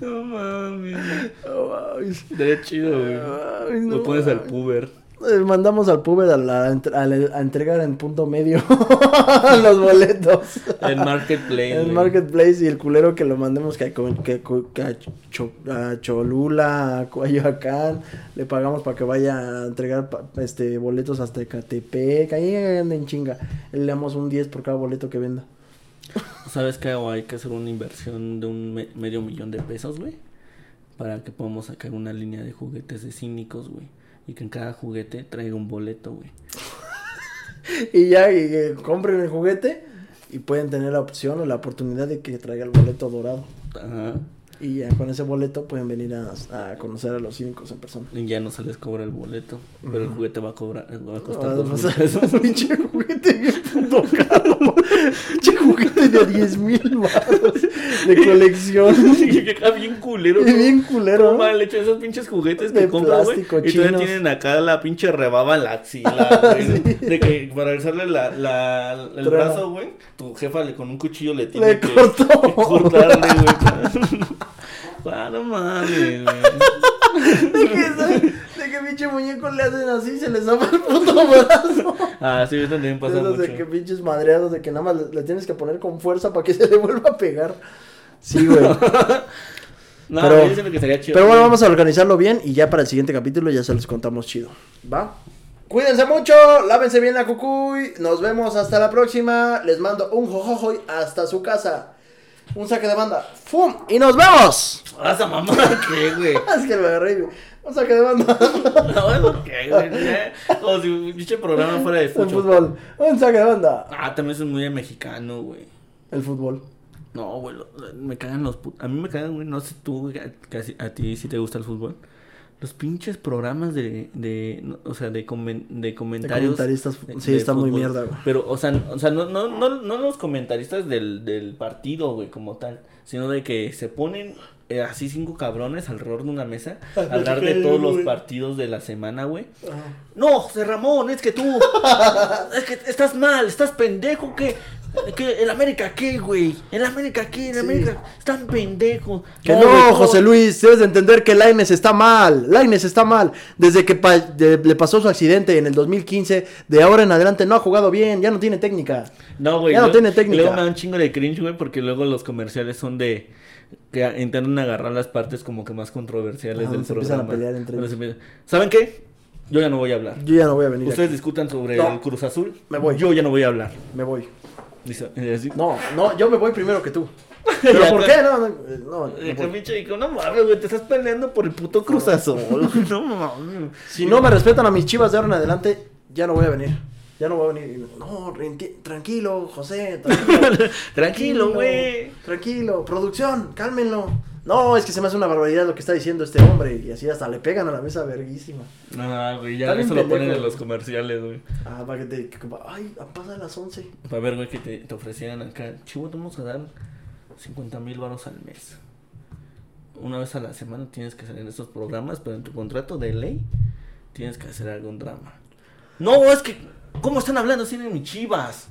No mames. No mames. Estaría chido, güey. Lo pones al puber. Eh, mandamos al puber a, a, entregar en punto medio los boletos. En Marketplace. En Marketplace y el culero que lo mandemos que, que, que a, Cholula, a Coyoacán, le pagamos para que vaya a entregar este boletos hasta Ecatepec, ahí en chinga. Le damos un 10 por cada boleto que venda. ¿Sabes qué? Hay que hacer una inversión de un medio millón de pesos, güey. Para que podamos sacar una línea de juguetes de cínicos, güey y que en cada juguete traiga un boleto, güey. y ya y, compren el juguete y pueden tener la opción o la oportunidad de que traiga el boleto dorado. Ajá. Y ya con ese boleto pueden venir a, a conocer a los cínicos en persona. Y ya no se les cobra el boleto. Pero el juguete va a cobrar. Va a costar Ah, dos mil pesos. Pinche juguete bien puto caro. Pinche juguete de 10 mil baros de colección. Y acá bien culero. Y bien culero. No mal hecho esos pinches juguetes De que compras, güey. Y todavía tienen acá la pinche rebaba en la axila, güey. Sí. De que para alzarle la, la, el brazo, güey, tu jefa le, con un cuchillo le tiene Le que cortó. que cortarle, güey. Ah, no mames, güey. De que, de que pinche muñeco le hacen así y se les zapa el puto brazo. Ah, sí, eso también pasa Esos mucho. de que pinches madreados, de que nada más le, le tienes que poner con fuerza para que se le vuelva a pegar. Sí, güey. No, pero- yo que estaría chido. Pero bueno, vamos a organizarlo bien y ya para el siguiente capítulo ya se los contamos chido. ¿Va? Cuídense mucho, lávense bien la cucuy. Nos vemos hasta la próxima. Les mando un jojojoy hasta su casa. Un saque de banda. ¡Fum! ¡Y nos vemos! Esa mamá, ¿qué, güey? Es que me agarré. güey. Un saque de banda. No, eso qué, güey. Como si un pinche programa fuera de fútbol. fútbol. Un saque de banda. Ah, también es muy mexicano, güey. El fútbol. No, güey, me cagan los put- A mí me cagan, güey, no sé tú, güey, a, casi- a ti si te gusta el fútbol. Los pinches programas de, de o sea, de, comen- de comentarios. comentaristas, sí, de está muy mierda, güey. Pero, o sea, o sea no, no, no, no los comentaristas del, del partido, güey, como tal, sino de que se ponen eh, así cinco cabrones alrededor de una mesa a hablar de todos los partidos de la semana, güey. No, José Ramón, es que tú. es que estás mal, estás pendejo, que. ¿El América qué, güey? ¿El América qué? ¿El Sí. América? Están pendejos. Que no, José Luis, debes de entender que Laines está mal. Laines está mal. Desde que pa- de- le pasó su accidente en el 2015, de ahora en adelante no ha jugado bien, ya no tiene técnica. No, güey. Ya no tiene técnica. Luego me da un chingo de cringe, güey, porque luego los comerciales son de. Que intentan agarrar las partes como que más controversiales Ah, del se empiezan a programa. pelear entre ellos. ¿Saben qué? Yo ya no voy a hablar. Yo ya no voy a venir. Ustedes aquí. discutan sobre No. el Cruz Azul. Me voy. Yo ya no voy a hablar. Me voy. Dice, y así- No, no, yo me voy primero que tú. ¿Pero Ya, por qué? No, no, que voy. pinche dijo, no mames, güey, te estás peleando por el puto Cruz Azul. no mames. Si no me respetan a mis chivas de ahora en adelante, ya no voy a venir. Ya no voy a venir. No, renti- tranquilo, José. Tranquilo, Tranquilo, güey. Tranquilo, producción, cálmenlo. No, es que se me hace una barbaridad lo que está diciendo este hombre. Y así hasta le pegan a la mesa verguísima. No, güey, ya eso lo ponen en los comerciales, güey. Ah, para que te. que- ay, pasa a las 11. Para ver, güey, que te, te ofrecieran acá. Chivo, te vamos a dar 50 mil baros al mes. Una vez a la semana tienes que salir en estos programas, pero en tu contrato de ley tienes que hacer algún drama. No, es que, ¿cómo están hablando así de mis chivas?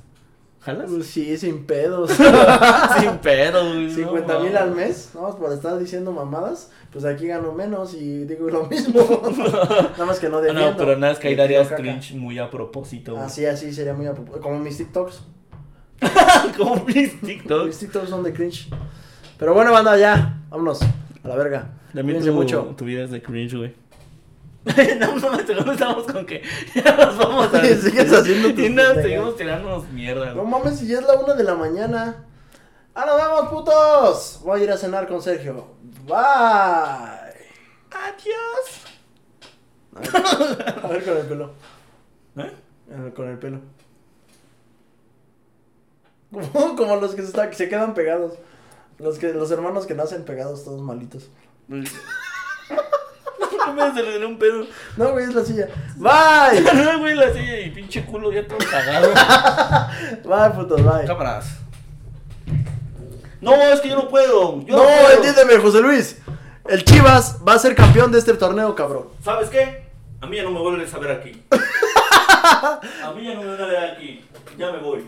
¿Jalas? Pues sí, sin pedos. Sin pedo, güey. no 50 mil mames. al mes, ¿no? Por estar diciendo mamadas, pues aquí gano menos y digo lo mismo. Nada más que no Ah, defiendo. no, pero nada, es que ahí darías cringe muy a propósito, güey. Así, así sería muy a propósito. Como mis TikToks. Como mis TikToks. Mis TikToks son de cringe. Pero bueno, banda, ya. Vámonos. A la verga. También tu, mucho. tu vida es de cringe, güey. no, no, no, estamos con que ya nos vamos a... Sí, sigues haciendo tus Y seguimos tirándonos mierda, No mames, si ya es la una de la mañana. ¡Ah, nos vemos, putos! Voy a ir a cenar con Sergio. Bye. Adiós. A ver con el pelo. ¿Eh? A ver, con el pelo. Como, como los que se, están- que se quedan pegados. Los que los hermanos que nacen pegados, todos malitos. No me aceleré un pedo. No, güey, es la silla. Bye. No, güey, la silla y pinche culo ya todo cagado. Bye, putos, bye. Cámaras. No, es que yo no puedo. Yo No, puedo. entiéndeme, José Luis. El Chivas va a ser campeón de este torneo, cabrón. ¿Sabes qué? A mí ya no me vuelves a ver aquí. A mí ya no me vuelves a ver aquí. Ya me voy.